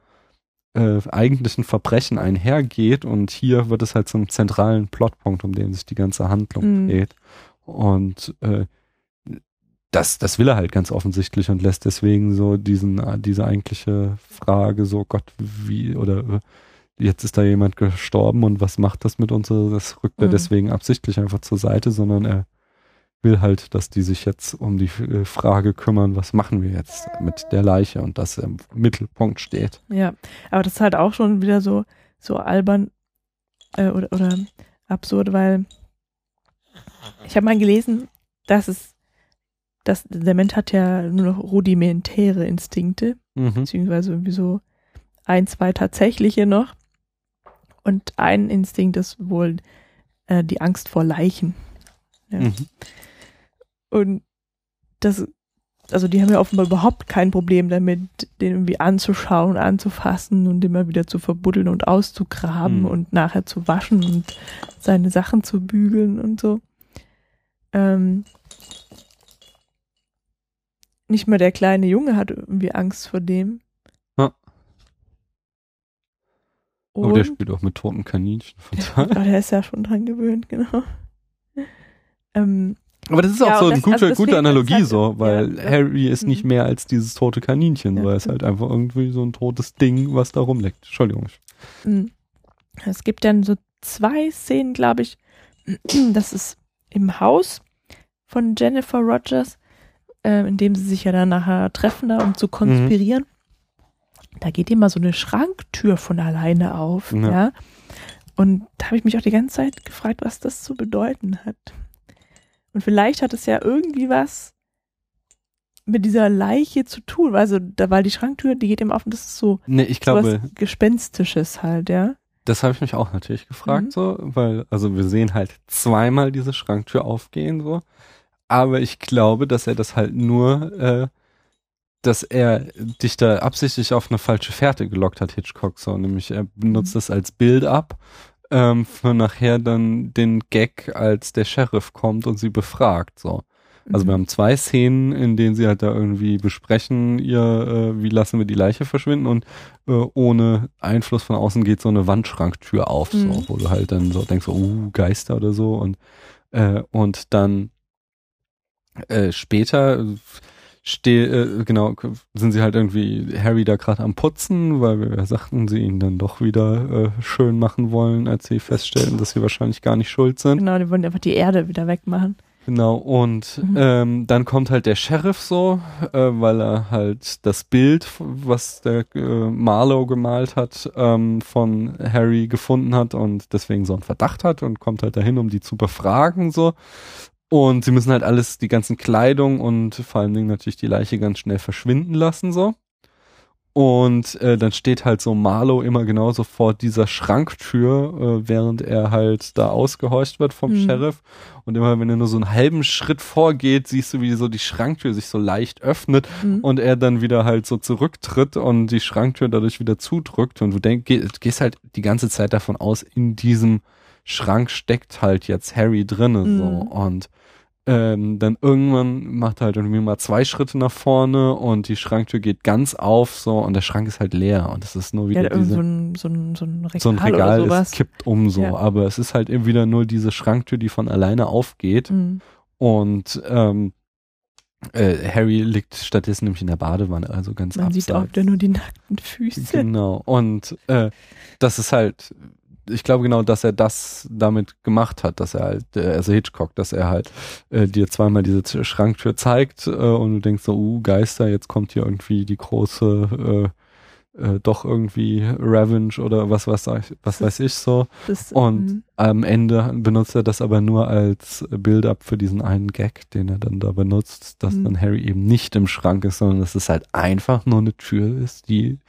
äh, eigentlichen Verbrechen einhergeht und hier wird es halt zum zentralen Plotpunkt, um den sich die ganze Handlung Mhm. dreht. Und äh, das, das will er halt ganz offensichtlich und lässt deswegen so diesen, diese eigentliche Frage so, Gott, wie, oder jetzt ist da jemand gestorben und was macht das mit uns? Das rückt er Mhm. deswegen absichtlich einfach zur Seite, sondern er will halt, dass die sich jetzt um die äh, Frage kümmern, was machen wir jetzt mit der Leiche und das im Mittelpunkt steht. Ja, aber das ist halt auch schon wieder so, so albern äh, oder, oder absurd, weil ich habe mal gelesen, dass es, dass der Mensch hat ja nur noch rudimentäre Instinkte, Mhm. beziehungsweise irgendwie so ein, zwei tatsächliche noch. Und ein Instinkt ist wohl äh, die Angst vor Leichen. Ja. Mhm. Und das, also die haben ja offenbar überhaupt kein Problem damit, den irgendwie anzuschauen, anzufassen und immer wieder zu verbuddeln und auszugraben Mhm. und nachher zu waschen und seine Sachen zu bügeln und so. Ähm, nicht mal der kleine Junge hat irgendwie Angst vor dem. Ja. Aber der spielt auch mit toten Kaninchen. Von Ja, daher. der ist ja schon dran gewöhnt, genau. Ähm, Aber das ist auch Ja, so und eine gute, also gute Analogie halt- so, weil ja. Harry ist nicht Mhm. mehr als dieses tote Kaninchen, Ja. so er ist halt einfach irgendwie so ein totes Ding, was da rumleckt. Entschuldigung. Mm. Es gibt dann so zwei Szenen, glaube ich. Das ist im Haus von Jennifer Rogers, äh, in dem sie sich ja dann nachher treffen, da, um zu konspirieren. Da geht immer so eine Schranktür von alleine auf, Ja. ja. Und da habe ich mich auch die ganze Zeit gefragt, was das zu bedeuten hat. Und vielleicht hat es ja irgendwie was mit dieser Leiche zu tun. Also, da war die Schranktür, die geht immer auf und das ist so Nee, ich was glaube, Gespenstisches halt, ja. das habe ich mich auch natürlich gefragt, Mhm. so, weil, also wir sehen halt zweimal diese Schranktür aufgehen, so. Aber ich glaube, dass er das halt nur, äh, dass er dich da absichtlich auf eine falsche Fährte gelockt hat, Hitchcock, so. Nämlich er benutzt das als Build-up, ähm, für nachher dann den Gag, als der Sheriff kommt und sie befragt, so. Also Mhm. wir haben zwei Szenen, in denen sie halt da irgendwie besprechen, ihr, äh, wie lassen wir die Leiche verschwinden und äh, ohne Einfluss von außen geht so eine Wandschranktür auf, so, Mhm. wo du halt dann so denkst, uh, Geister oder so und äh, und dann äh, später steh, äh, genau, sind sie halt irgendwie Harry da gerade am Putzen, weil wir sagten, sie ihn dann doch wieder äh, schön machen wollen, als sie feststellen, dass sie wahrscheinlich gar nicht schuld sind. Genau, die wollen einfach die Erde wieder wegmachen. Genau, und Mhm. ähm, dann kommt halt der Sheriff so, äh, weil er halt das Bild, was der äh, Marlowe gemalt hat, ähm, von Harry gefunden hat und deswegen so einen Verdacht hat und kommt halt dahin, um die zu befragen so. Und sie müssen halt alles, die ganzen Kleidung und vor allen Dingen natürlich die Leiche ganz schnell verschwinden lassen so. Und äh, dann steht halt so Marlow immer genauso vor dieser Schranktür, äh, während er halt da ausgehorcht wird vom Mhm. Sheriff. Und immer wenn er nur so einen halben Schritt vorgeht, siehst du, wie so die Schranktür sich so leicht öffnet Mhm. und er dann wieder halt so zurücktritt und die Schranktür dadurch wieder zudrückt. Und du denk, geh, gehst halt die ganze Zeit davon aus, in diesem Schrank steckt halt jetzt Harry drinne so. Mhm. Und ähm, dann irgendwann macht halt irgendwie mal zwei Schritte nach vorne und die Schranktür geht ganz auf so und der Schrank ist halt leer und es ist nur wieder Ja, diese, so ein, so ein, so ein Regal, so ein Regal, oder sowas. es kippt um so, Ja. aber es ist halt eben wieder nur diese Schranktür, die von alleine aufgeht Mhm. und ähm, äh, Harry liegt stattdessen nämlich in der Badewanne, also ganz Man sieht auch abseits. wieder nur die nackten Füße. Genau. Und äh, das ist halt, ich glaube genau, dass er das damit gemacht hat, dass er halt, also Hitchcock, dass er halt äh, dir zweimal diese Schranktür zeigt äh, und du denkst so, uh, Geister, jetzt kommt hier irgendwie die große, äh, äh, doch irgendwie Revenge oder was weiß ich, was weiß ich so. Das, Und mhm. am Ende benutzt er das aber nur als Build-up für diesen einen Gag, den er dann da benutzt, dass Mhm. dann Harry eben nicht im Schrank ist, sondern dass es halt einfach nur eine Tür ist, die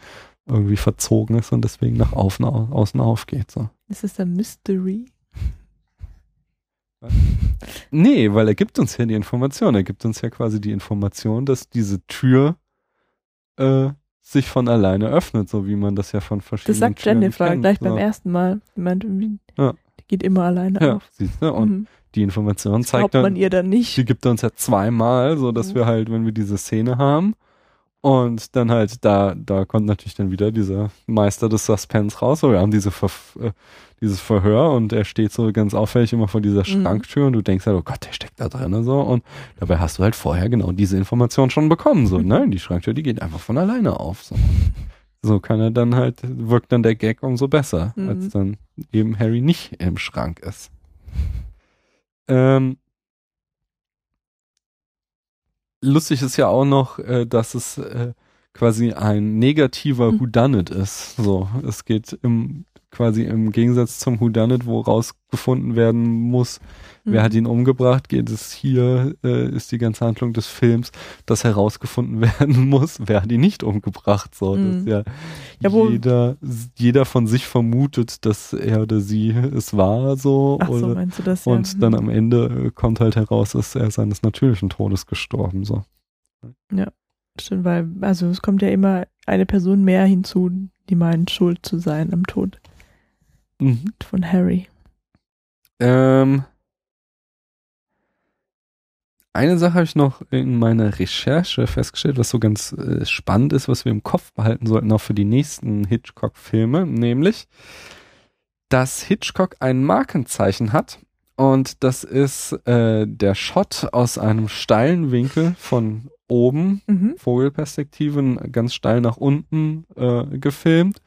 irgendwie verzogen ist und deswegen nach außen, außen aufgeht. So. ist das ein Mystery? Nee, weil er gibt uns ja die Information. Er gibt uns ja quasi die Information, dass diese Tür äh, sich von alleine öffnet, so wie man das ja von verschiedenen Das sagt Türen Jennifer kennt, gleich so. beim ersten Mal. Die meint irgendwie, Ja. die geht immer alleine Ja, auf. siehst du? Und Mhm. die Information zeigt dann, man ihr dann nicht. die gibt er uns ja zweimal, so dass Mhm. wir halt, wenn wir diese Szene haben und dann halt da, da kommt natürlich dann wieder dieser Meister des Suspense raus. So, wir haben diese Ver äh, dieses Verhör und er steht so ganz auffällig immer vor dieser Mhm. Schranktür und du denkst halt, oh Gott, der steckt da drin so und dabei hast du halt vorher genau diese Information schon bekommen, so, Mhm. ne? Die Schranktür, die geht einfach von alleine auf, so. So kann er dann halt, wirkt dann der Gag umso besser, Mhm. als dann eben Harry nicht im Schrank ist. Ähm, lustig ist ja auch noch, äh, dass es äh, quasi ein negativer Mhm. Whodunit ist. So, es geht im quasi im Gegensatz zum Whodunit, wo rausgefunden werden muss, wer Mhm. hat ihn umgebracht, geht es hier, äh, ist die ganze Handlung des Films, dass herausgefunden werden muss, wer hat ihn nicht umgebracht. So, dass Mhm. ja, Ja, wo- jeder, jeder von sich vermutet, dass er oder sie es war, so. Ach so, oder, meinst du das? und ja. dann am Ende äh, kommt halt heraus, dass er seines natürlichen Todes gestorben, so. Stimmt, weil, also es kommt ja immer eine Person mehr hinzu, die meint, schuld zu sein am Tod Mhm. von Harry. Ähm, eine Sache habe ich noch in meiner Recherche festgestellt, was so ganz äh, spannend ist, was wir im Kopf behalten sollten, auch für die nächsten Hitchcock-Filme, nämlich, dass Hitchcock ein Markenzeichen hat und das ist äh, der Shot aus einem steilen Winkel von oben Mhm. Vogelperspektiven ganz steil nach unten äh, gefilmt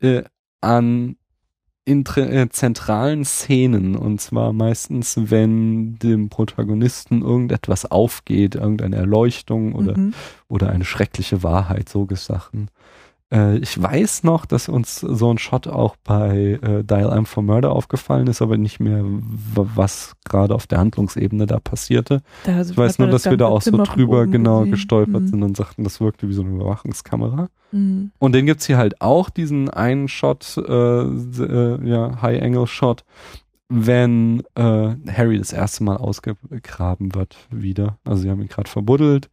äh, an in äh, zentralen Szenen und zwar meistens, wenn dem Protagonisten irgendetwas aufgeht, irgendeine Erleuchtung oder Mhm. oder eine schreckliche Wahrheit, so Sachen. Äh, ich weiß noch, dass uns so ein Shot auch bei äh, Dial M for Murder aufgefallen ist, aber nicht mehr, was gerade auf der Handlungsebene da passierte. Da Ich weiß nur, dass wir da auch so Zimmer von drüber genau gesehen. gestolpert Mhm. sind und sagten, das wirkte wie so eine Überwachungskamera. Mhm. Und den gibt's hier halt auch, diesen einen Shot, äh, äh, ja, High-Angle-Shot, wenn äh, Harry das erste Mal ausgegraben wird wieder. Also sie haben ihn gerade verbuddelt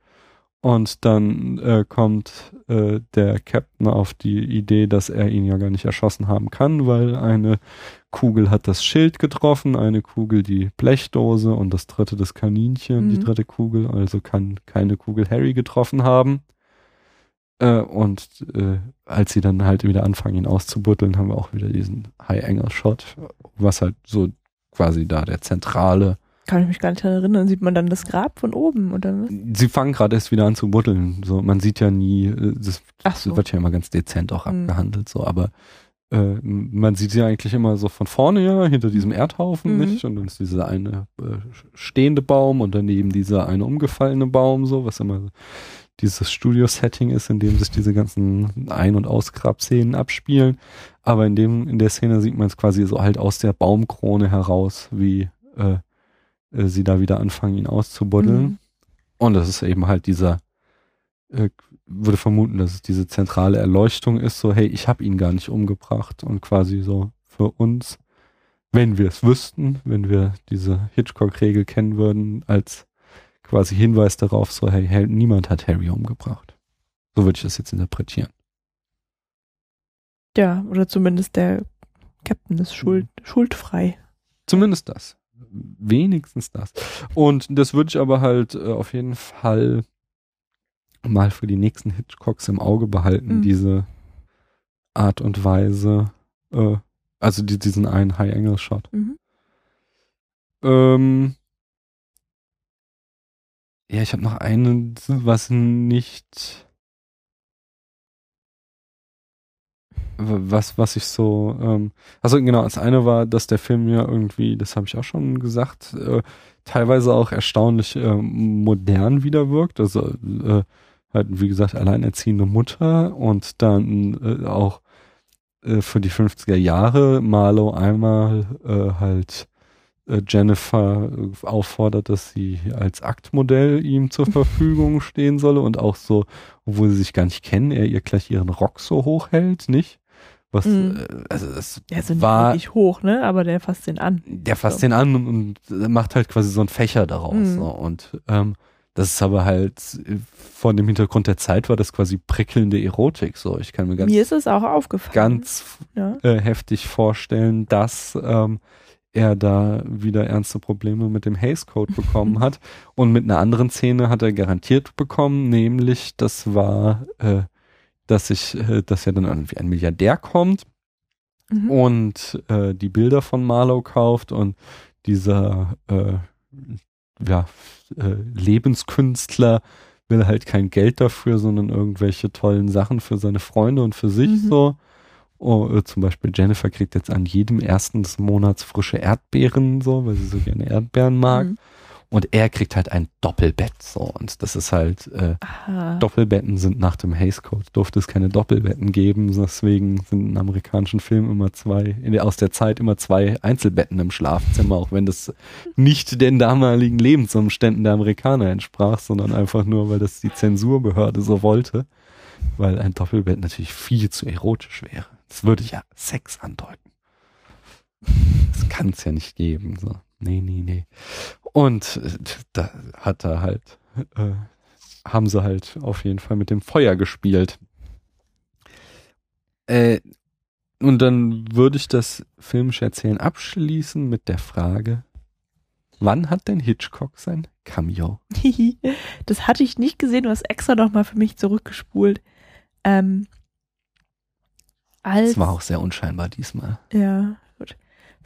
und dann äh, kommt äh, der Captain auf die Idee, dass er ihn ja gar nicht erschossen haben kann, weil eine Kugel hat das Schild getroffen, eine Kugel die Blechdose und das dritte das Kaninchen, die Mhm. dritte Kugel, also kann keine Kugel Harry getroffen haben. Äh, und äh, als sie dann halt wieder anfangen, ihn auszubuddeln, haben wir auch wieder diesen High-Angle-Shot, was halt so quasi da der zentrale. Kann ich mich gar nicht daran erinnern. Sieht man dann das Grab von oben oder was? Sie fangen gerade erst wieder an zu buddeln. So, man sieht ja nie, äh, das, das so. wird ja immer ganz dezent auch Mhm. abgehandelt, so, aber äh, man sieht sie eigentlich immer so von vorne ja, hinter diesem Erdhaufen, Mhm. nicht? Und dann ist dieser eine äh, stehende Baum und daneben dieser eine umgefallene Baum, so, was immer dieses Studio-Setting ist, in dem sich diese ganzen Ein- und Ausgrabszenen abspielen. Aber in dem, in der Szene sieht man es quasi so halt aus der Baumkrone heraus, wie äh, äh, sie da wieder anfangen, ihn auszubuddeln. Mhm. Und das ist eben halt dieser, äh, würde vermuten, dass es diese zentrale Erleuchtung ist, so hey, ich habe ihn gar nicht umgebracht und quasi so für uns, wenn wir es wüssten, wenn wir diese Hitchcock-Regel kennen würden, als quasi Hinweis darauf, so hey, hey, niemand hat Harry umgebracht. So würde ich das jetzt interpretieren. Ja, oder zumindest der Captain ist schuld, schuldfrei. Zumindest das. Wenigstens das. Und das würde ich aber halt äh, auf jeden Fall mal für die nächsten Hitchcocks im Auge behalten, Mhm. diese Art und Weise. Äh, also die, diesen einen High-Angle-Shot. Mhm. Ähm, ja, ich habe noch einen, was nicht. Was, was ich so, ähm, also genau, das eine war, dass der Film ja irgendwie, das habe ich auch schon gesagt, äh, teilweise auch erstaunlich äh, modern wieder wirkt. Also äh, halt, wie gesagt, alleinerziehende Mutter und dann äh, auch äh, für die 50er Jahre Marlow einmal äh, halt äh, Jennifer äh, auffordert, dass sie als Aktmodell ihm zur Verfügung stehen solle und auch so, obwohl sie sich gar nicht kennen, er ihr gleich ihren Rock so hoch hält, nicht? Was, Mhm. äh, also das Der ist nicht war, wirklich hoch, ne? Aber der fasst den an. der fasst So. den an und, und macht halt quasi so einen Fächer daraus. Mhm. So. Und ähm, das ist aber halt äh, von dem Hintergrund der Zeit war das quasi prickelnde Erotik. So, ich kann mir ganz Mir ist es auch aufgefallen. ganz Ja. äh, heftig vorstellen, dass ähm, er da wieder ernste Probleme mit dem Hays Code bekommen hat. Und mit einer anderen Szene hat er garantiert bekommen, nämlich das war, äh, dass ich, äh, dass ja dann irgendwie ein Milliardär kommt Mhm. und äh, die Bilder von Marlow kauft und dieser äh, ja, äh, Lebenskünstler will halt kein Geld dafür, sondern irgendwelche tollen Sachen für seine Freunde und für sich Mhm. so. Oh, zum Beispiel Jennifer kriegt jetzt an jedem ersten des Monats frische Erdbeeren, so, weil sie so gerne Erdbeeren mag. Mhm. Und er kriegt halt ein Doppelbett, so. Und das ist halt, äh, Aha. Doppelbetten sind nach dem Hays Code, durfte es keine Doppelbetten geben, deswegen sind in amerikanischen Filmen immer zwei, in der, aus der Zeit immer zwei Einzelbetten im Schlafzimmer, auch wenn das nicht den damaligen Lebensumständen der Amerikaner entsprach, sondern einfach nur, weil das die Zensurbehörde so wollte, weil ein Doppelbett natürlich viel zu erotisch wäre. Das würde ja Sex andeuten. Das kann es ja nicht geben, so. Nee, nee, nee. Und äh, da hat er halt, äh, haben sie halt auf jeden Fall mit dem Feuer gespielt. Äh, und dann würde ich das filmische Erzählen abschließen mit der Frage, wann hat denn Hitchcock sein Cameo? das hatte ich nicht gesehen, du hast extra noch mal für mich zurückgespult. Ähm, als, Das war auch sehr unscheinbar diesmal. ja,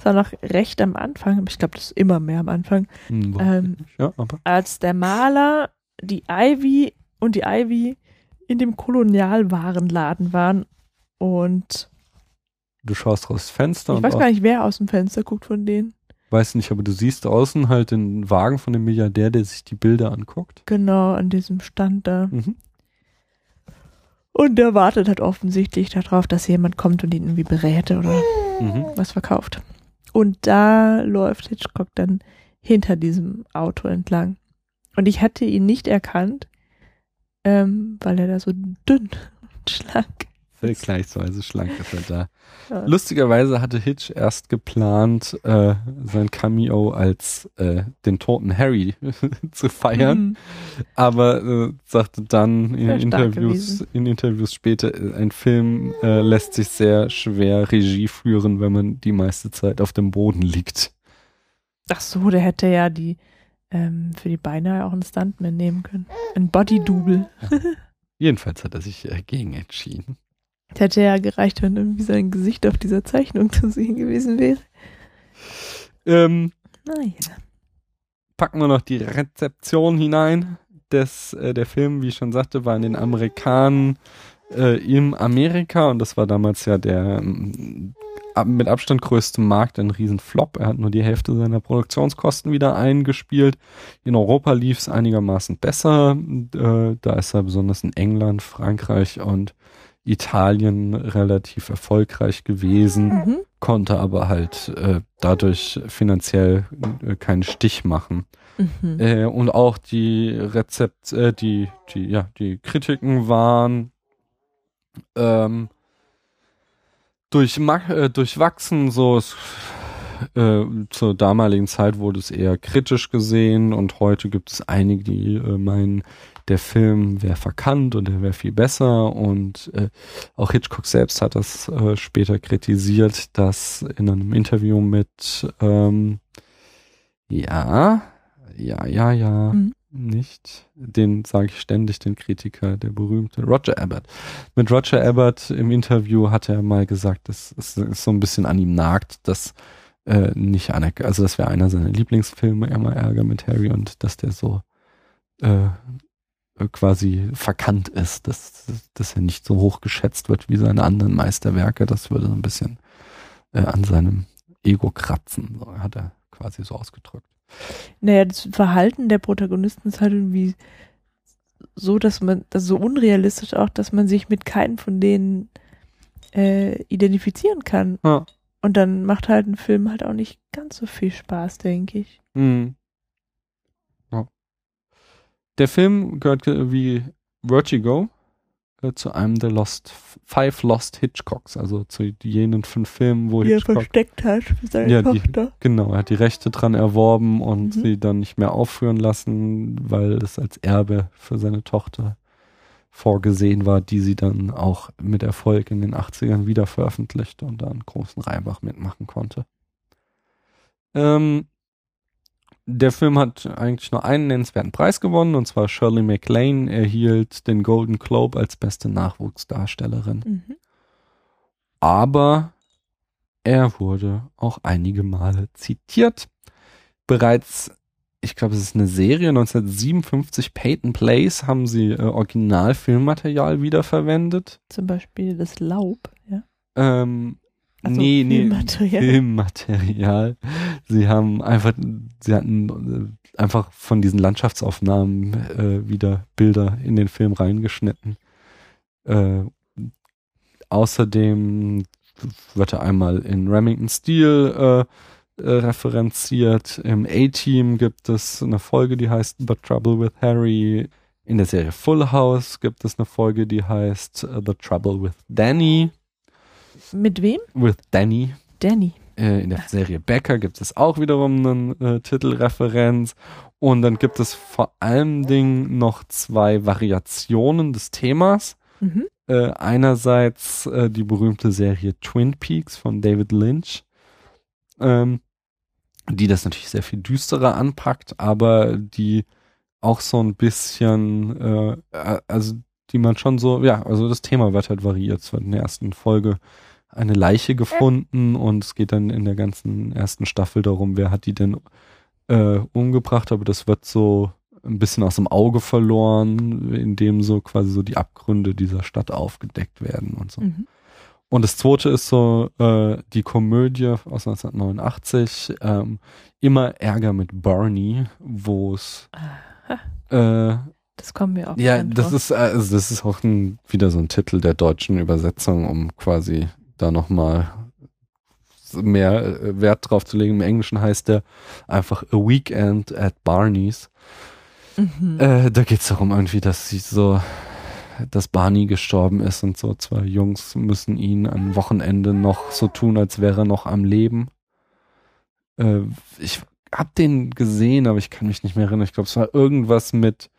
Das war noch recht am Anfang, aber ich glaube, das ist immer mehr am Anfang. Hm, Ähm, ja, aber als der Maler, die Ivy und die Ivy in dem Kolonialwarenladen waren und du schaust raus das Fenster ich weiß gar nicht, wer aus dem Fenster guckt von denen. weiß nicht, aber du siehst außen halt den Wagen von dem Milliardär, der sich die Bilder anguckt. Genau, an diesem Stand da. Mhm. Und der wartet halt offensichtlich darauf, dass jemand kommt und ihn irgendwie berät oder Mhm. was verkauft. Und da läuft Hitchcock dann hinter diesem Auto entlang. Und ich hatte ihn nicht erkannt, ähm, weil er da so dünn und schlank Vergleichsweise schlank ist er da. Ja. Lustigerweise hatte Hitch erst geplant, äh, sein Cameo als äh, den toten Harry zu feiern, Mhm. aber äh, sagte dann in Sehr Interviews, in Interviews später, äh, ein Film äh, lässt sich sehr schwer Regie führen, wenn man die meiste Zeit auf dem Boden liegt. Ach so, der hätte ja die ähm, für die Beine auch einen Stuntman nehmen können. Ein Body-Double. Jedenfalls hat er sich äh, gegen entschieden. Das hätte ja gereicht, wenn irgendwie sein Gesicht auf dieser Zeichnung zu sehen gewesen wäre. Ähm, Naja. packen wir noch die Rezeption hinein. Des, äh, der Film, wie ich schon sagte, war in den Amerikanen äh, im Amerika und das war damals ja der ab- mit Abstand größte Markt, ein Riesenflop. Er hat nur die Hälfte seiner Produktionskosten wieder eingespielt. In Europa lief es einigermaßen besser. Äh, da ist er besonders in England, Frankreich und Italien relativ erfolgreich gewesen Mhm. konnte aber halt äh, dadurch finanziell äh, keinen Stich machen. Mhm. Äh, und auch die Rezept, äh, die, die, ja, die Kritiken waren ähm, durchma- äh, durchwachsen, so es, äh, zur damaligen Zeit wurde es eher kritisch gesehen und heute gibt es einige, die meinen, der Film wäre verkannt und er wäre viel besser und äh, auch Hitchcock selbst hat das äh, später kritisiert, dass in einem Interview mit ähm, ja, ja, ja, ja, Mhm. nicht. Den sage ich ständig, den Kritiker, der berühmte Roger Ebert. Mit Roger Ebert im Interview hat er mal gesagt, dass es es so ein bisschen an ihm nagt, dass äh, nicht anerkannt, also das wäre einer seiner Lieblingsfilme, immer Ärger mit Harry und dass der so äh, quasi verkannt ist, dass, dass er nicht so hoch geschätzt wird wie seine anderen Meisterwerke. Das würde so ein bisschen äh, an seinem Ego kratzen, so hat er quasi so ausgedrückt. Naja, das Verhalten der Protagonisten ist halt irgendwie so, dass man, das ist so unrealistisch auch, dass man sich mit keinem von denen äh, identifizieren kann. Ja. Und dann macht halt ein Film halt auch nicht ganz so viel Spaß, denke ich. Mhm. Der Film gehört wie Vertigo äh, zu einem der Lost Five Lost Hitchcocks, also zu jenen fünf Filmen, wo er Hitchcock versteckt hat für seine Ja, die- Tochter. genau, er hat die Rechte dran erworben und Mhm. sie dann nicht mehr aufführen lassen, weil es als Erbe für seine Tochter vorgesehen war, die sie dann auch mit Erfolg in den 80ern wieder veröffentlichte und da einen großen Reibach mitmachen konnte. Ähm, der Film hat eigentlich nur einen nennenswerten Preis gewonnen, und zwar Shirley MacLaine erhielt den Golden Globe als beste Nachwuchsdarstellerin. Mhm. Aber er wurde auch einige Male zitiert. Bereits, ich glaube, es ist eine Serie, 1957 Peyton Place haben sie äh, Originalfilmmaterial wiederverwendet. Zum Beispiel das Laub, ja. Ähm, Also nee, nee, Filmmaterial. Sie haben einfach, sie hatten äh, einfach von diesen Landschaftsaufnahmen äh, wieder Bilder in den Film reingeschnitten. Äh, außerdem wird er einmal in Remington Steel äh, äh, referenziert. Im A-Team gibt es eine Folge, die heißt The Trouble with Harry. In der Serie Full House gibt es eine Folge, die heißt äh, The Trouble with Danny. Mit wem? With Danny. Danny. Äh, in der Serie Becker gibt es auch wiederum eine äh, Titelreferenz. Und dann gibt es vor allen Dingen noch zwei Variationen des Themas. Mhm. Äh, einerseits äh, die berühmte Serie Twin Peaks von David Lynch, ähm, die das natürlich sehr viel düsterer anpackt, aber die auch so ein bisschen, äh, also die man schon so, ja, also das Thema wird halt variiert. Wird in der ersten Folge eine Leiche gefunden und es geht dann in der ganzen ersten Staffel darum, wer hat die denn äh, umgebracht, aber das wird so ein bisschen aus dem Auge verloren, indem so quasi so die Abgründe dieser Stadt aufgedeckt werden und so. Mhm. Und das zweite ist so äh, die Komödie aus 1989, ähm, immer Ärger mit Barney, wo es äh, Das kommen wir auch. ja, das vor. ist, äh, also das ist auch ein, wieder so ein Titel der deutschen Übersetzung, um quasi da nochmal mehr äh, Wert drauf zu legen. Im Englischen heißt der einfach A Weekend at Barney's. Mhm. Äh, da geht es darum irgendwie, dass sie so, dass Barney gestorben ist und so zwei Jungs müssen ihn am Wochenende noch so tun, als wäre er noch am Leben. Äh, ich hab den gesehen, aber ich kann mich nicht mehr erinnern. Ich glaube, es war irgendwas mit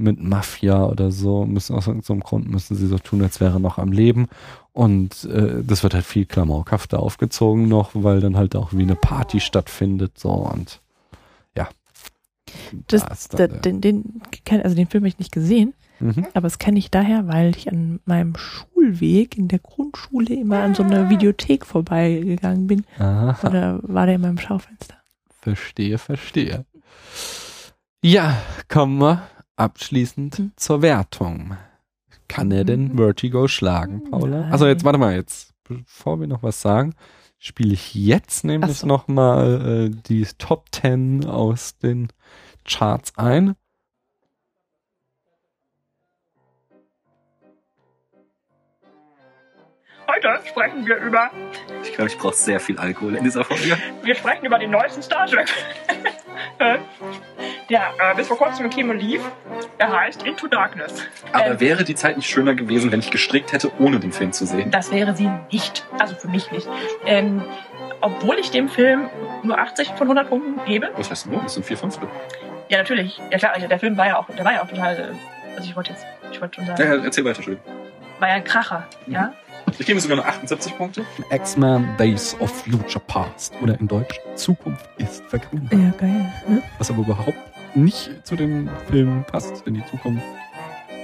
mit Mafia oder so, müssen aus irgendeinem Grund müssen sie so tun, als wäre er noch am Leben. Und äh, das wird halt viel klamaukhafter aufgezogen noch, weil dann halt auch wie eine Party stattfindet, so und ja. Das, Da ist da, den, den, also den Film habe ich nicht gesehen, Mhm. aber das kenne ich daher, weil ich an meinem Schulweg in der Grundschule immer an so einer Videothek vorbeigegangen bin. Aha. Oder war der in meinem Schaufenster? Verstehe, verstehe. Ja, kommen wir abschließend Hm. zur Wertung. Kann er denn Mhm. Vertigo schlagen, Paula? Nein. Also jetzt warte mal, jetzt bevor wir noch was sagen, spiele ich jetzt nämlich so. noch mal äh, die Top 10 aus den Charts ein. Heute sprechen wir über, Ich glaube, ich brauche sehr viel Alkohol in dieser Folge. wir sprechen über den neuesten Star Trek. Äh, der äh, bis vor kurzem im Kino lief. Er heißt Into Darkness. Aber Ähm, wäre die Zeit nicht schöner gewesen, wenn ich gestrickt hätte, ohne den Film zu sehen? Das wäre sie nicht. Also für mich nicht. Ähm, obwohl ich dem Film nur 80 von 100 Punkten gebe. Was heißt nur? Das sind vier Fünftel. Ja, natürlich. Ja klar, der Film war ja auch, der war ja auch total, also ich wollte jetzt, ich wollte schon sagen, Ja, ja, erzähl weiter, schön. War ja ein Kracher, ja. Ich gebe sogar noch 78 Punkte. X-Men Days of Future Past oder in Deutsch Zukunft ist Vergangenheit. Ja, geil. Ne? Was aber überhaupt nicht zu dem Film passt, denn die Zukunft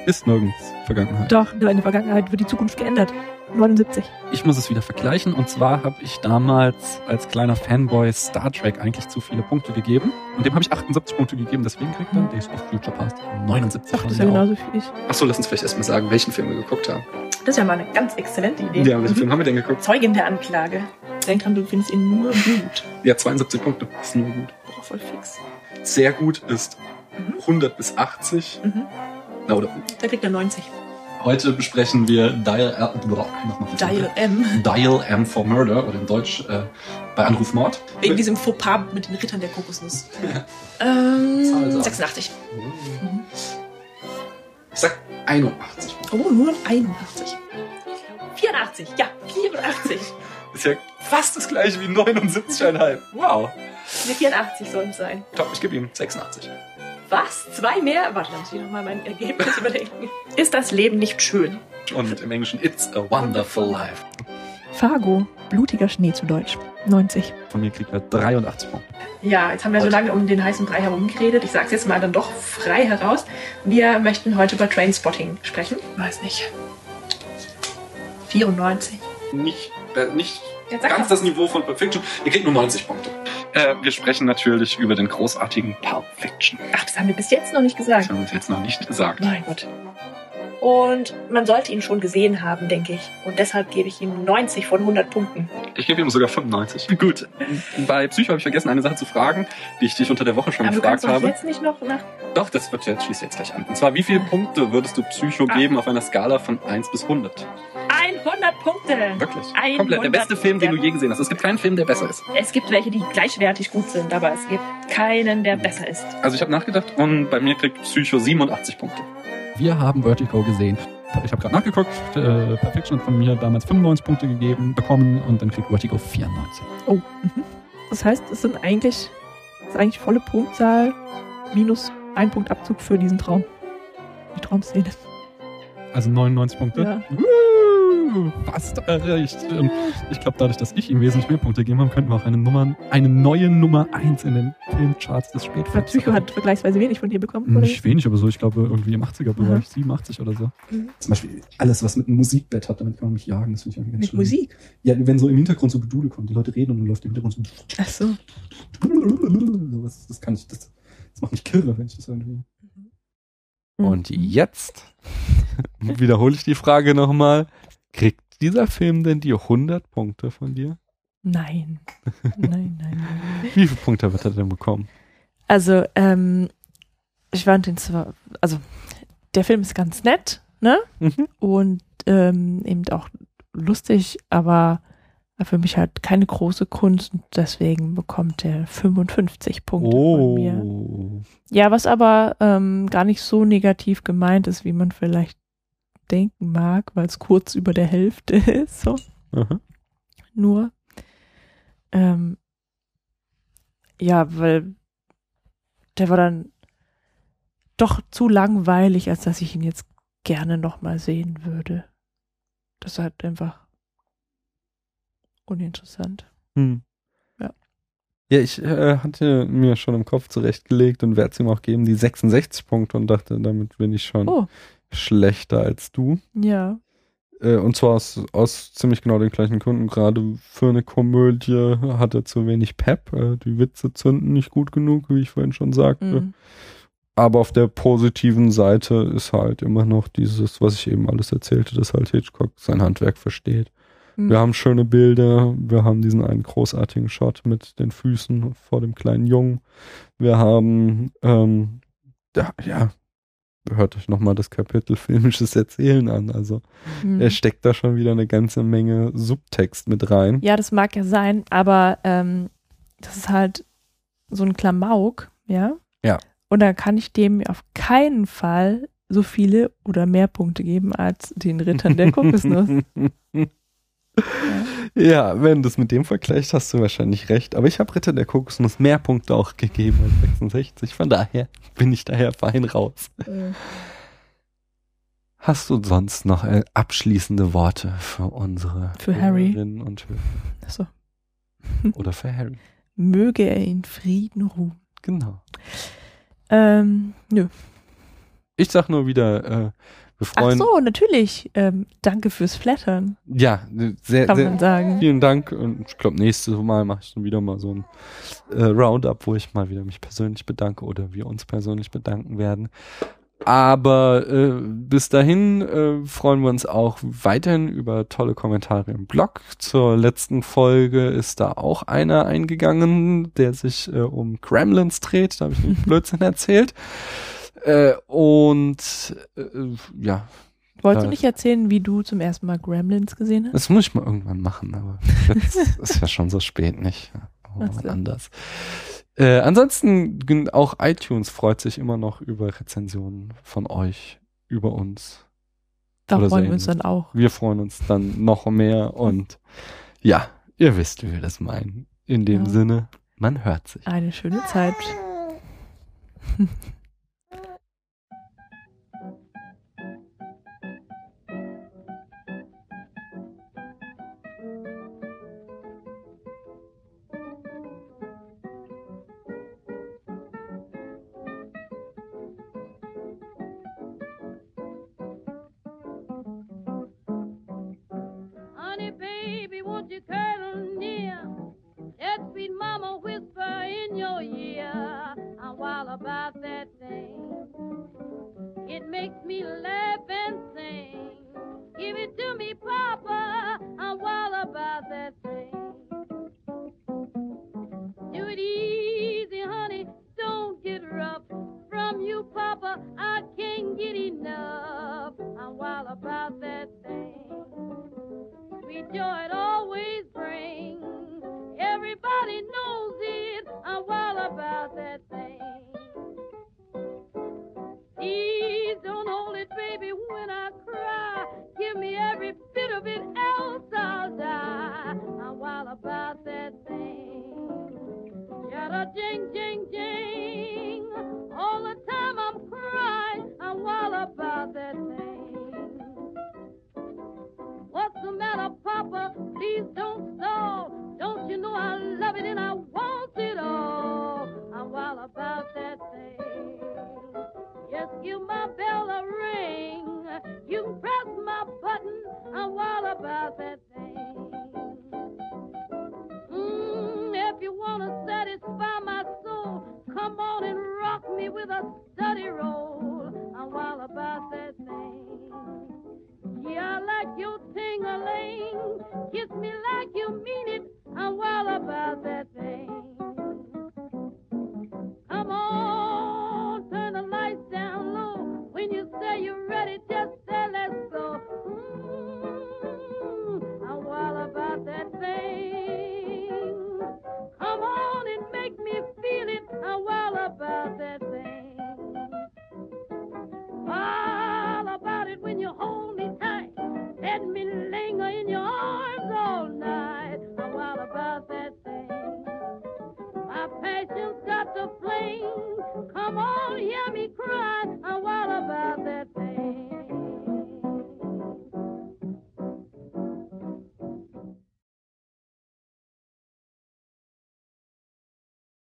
ist nirgends Vergangenheit. Doch, in der Vergangenheit wird die Zukunft geändert. 79. Ich muss es wieder vergleichen und zwar habe ich damals als kleiner Fanboy Star Trek eigentlich zu viele Punkte gegeben und dem habe ich 78 Punkte gegeben, deswegen kriegt er Days of Future Past 79. Ach, das ist ja genauso wie ich. Achso, lass uns vielleicht erstmal sagen, welchen Film wir geguckt haben. Das ist ja mal eine ganz exzellente Idee. Ja, welchen Film haben wir denn geguckt? Zeugin der Anklage. Denk dran, du findest ihn nur gut. Ja, 72 Punkte. Ist nur gut. Boah, voll fix. Sehr gut ist Mhm. 100 bis 80. Mhm. Na, oder Da kriegt er 90. heute besprechen wir Dial, äh. Dial M. Dial M for Murder oder in Deutsch äh, bei Anruf Mord. Wegen diesem Fauxpas mit den Rittern der Kokosnuss. ähm, Zahl sagen. 86. Ich sag 81. Oh, nur noch 81. 84, ja, 84. Ist ja fast das gleiche wie 79,5. Wow. Ne, 84 sollen es sein. Top, ich gebe ihm 86. Was? Zwei mehr? Warte, da muss ich nochmal mein Ergebnis überdenken. Ist das Leben nicht schön? Und im Englischen It's a Wonderful Life. Fargo. Blutiger Schnee zu Deutsch. 90. Von mir kriegt er 83 Punkte. Ja, jetzt haben wir so lange um den heißen Brei herumgeredet. Ich sag's jetzt mal dann doch frei heraus. Wir möchten heute über Trainspotting sprechen. Weiß nicht. 94. Nicht, äh, nicht ganz doch. das Niveau von Pulp Fiction. Ihr kriegt nur 90 Punkte. Äh, wir sprechen natürlich über den großartigen Pulp Fiction. Ach, das haben wir bis jetzt noch nicht Das gesagt. haben wir uns jetzt noch nicht gesagt. Mein Gott. Und man sollte ihn schon gesehen haben, denke ich. Und deshalb gebe ich ihm 90 von 100 Punkten. Ich gebe ihm sogar 95. Gut. Bei Psycho habe ich vergessen, eine Sache zu fragen, die ich dich unter der Woche schon Aber du gefragt kannst doch habe. jetzt nicht noch nach... Doch, das wird jetzt schließt jetzt gleich an. Und zwar, wie viele Punkte würdest du Psycho Ah. geben auf einer Skala von 1 bis 100? 100 Punkte! Wirklich? 100 Komplett. Der beste Film, den du je gesehen hast. Es gibt keinen Film, der besser ist. Es gibt welche, die gleichwertig gut sind, aber es gibt keinen, der besser ist. Also ich habe nachgedacht und bei mir kriegt Psycho 87 Punkte. Wir haben Vertigo gesehen. Ich habe gerade nachgeguckt. Äh, Perfection hat von mir damals 95 Punkte gegeben, bekommen und dann kriegt Vertigo 94. Oh. Mhm. Das heißt, es sind eigentlich, es ist eigentlich volle Punktzahl minus ein Punkt Abzug für diesen Traum. Die Traumszene. Also 99 Punkte. Ja. Woo, fast erreicht. Und ich glaube, dadurch, dass ich ihm wesentlich mehr Punkte gegeben habe, könnten wir auch eine Nummer, eine neue Nummer 1 in den Filmcharts des Spätfilms. Psycho hat vergleichsweise wenig von dir bekommen, oder? Nicht wenig, aber so, ich glaube, irgendwie im 80er-Bereich, 87 oder so. Mhm. Zum Beispiel alles, was mit einem Musikbett hat, damit kann man mich jagen, das finde ich irgendwie ganz Mit schlimm. Musik. Ja, wenn so im Hintergrund so Gedudel kommt, die Leute reden und dann läuft im Hintergrund so. Ach so. Sowas, das kann ich, das, das macht mich kirre, wenn ich das irgendwie. Und jetzt wiederhole ich die Frage nochmal. Kriegt dieser Film denn die 100 Punkte von dir? Nein. Nein, nein, nein. Wie viele Punkte wird er denn bekommen? Also, ähm, ich fand den zwar, also, der Film ist ganz nett, ne? Mhm. Und ähm, eben auch lustig, aber für mich halt keine große Kunst und deswegen bekommt er 55 Punkte von mir. Oh. Ja, was aber ähm, gar nicht so negativ gemeint ist, wie man vielleicht denken mag, weil es kurz über der Hälfte ist, so Aha. nur. Ähm, ja, weil der war dann doch zu langweilig, als dass ich ihn jetzt gerne nochmal sehen würde. Das ist halt einfach uninteressant. Hm. Ja. Ja, ich äh, hatte mir schon im Kopf zurechtgelegt und werde es ihm auch geben, die 66 Punkte und dachte, damit bin ich schon Oh. Schlechter als du. Ja. Äh, und zwar aus, aus ziemlich genau den gleichen Gründen. Gerade für eine Komödie hat er zu wenig Pep. Äh, die Witze zünden nicht gut genug, wie ich vorhin schon sagte. Mhm. Aber auf der positiven Seite ist halt immer noch dieses, was ich eben alles erzählte, dass halt Hitchcock sein Handwerk versteht. Mhm. Wir haben schöne Bilder, wir haben diesen einen großartigen Shot mit den Füßen vor dem kleinen Jungen. Wir haben, ähm, ja, ja hört euch nochmal das Kapitel filmisches Erzählen an. Also Mhm. er steckt da schon wieder eine ganze Menge Subtext mit rein. Ja, das mag ja sein, aber ähm, das ist halt so ein Klamauk, ja. Ja. Und da kann ich dem auf keinen Fall so viele oder mehr Punkte geben als den Rittern der Kokosnuss. Ja, wenn du es mit dem vergleichst, hast du wahrscheinlich recht. Aber ich habe Ritter der Kokosnuss mehr Punkte auch gegeben als 66. Von daher bin ich daher fein raus. Mhm. Hast du sonst noch äh, abschließende Worte für unsere Für Harry? Und Hörer? Achso. Oder für Harry? Möge er in Frieden ruhen. Genau. Ähm, nö. Ich sag nur wieder, äh, wir Ach freuen so, natürlich. Ähm, danke fürs Flattern, Ja, sehr, kann sehr man sagen. vielen Dank. Und ich glaube, nächstes Mal mache ich dann wieder mal so ein äh, Roundup, wo ich mal wieder mich persönlich bedanke oder wir uns persönlich bedanken werden. Aber äh, bis dahin äh, freuen wir uns auch weiterhin über tolle Kommentare im Blog. Zur letzten Folge ist da auch einer eingegangen, der sich äh, um Gremlins dreht. Da habe ich einen Blödsinn erzählt. Äh, und äh, ja, Wolltest du nicht erzählen, wie du zum ersten Mal Gremlins gesehen hast? das muss ich mal irgendwann machen, aber jetzt ist ja schon so spät, nicht? So. anders. Äh, ansonsten auch iTunes freut sich immer noch über Rezensionen von euch, über uns. Da Oder so freuen wir uns dann auch. Wir freuen uns dann noch mehr und ja, ihr wisst, wie wir das meinen. In dem Ja. Sinne, man hört sich. Eine schöne Zeit. baby, won't you cuddle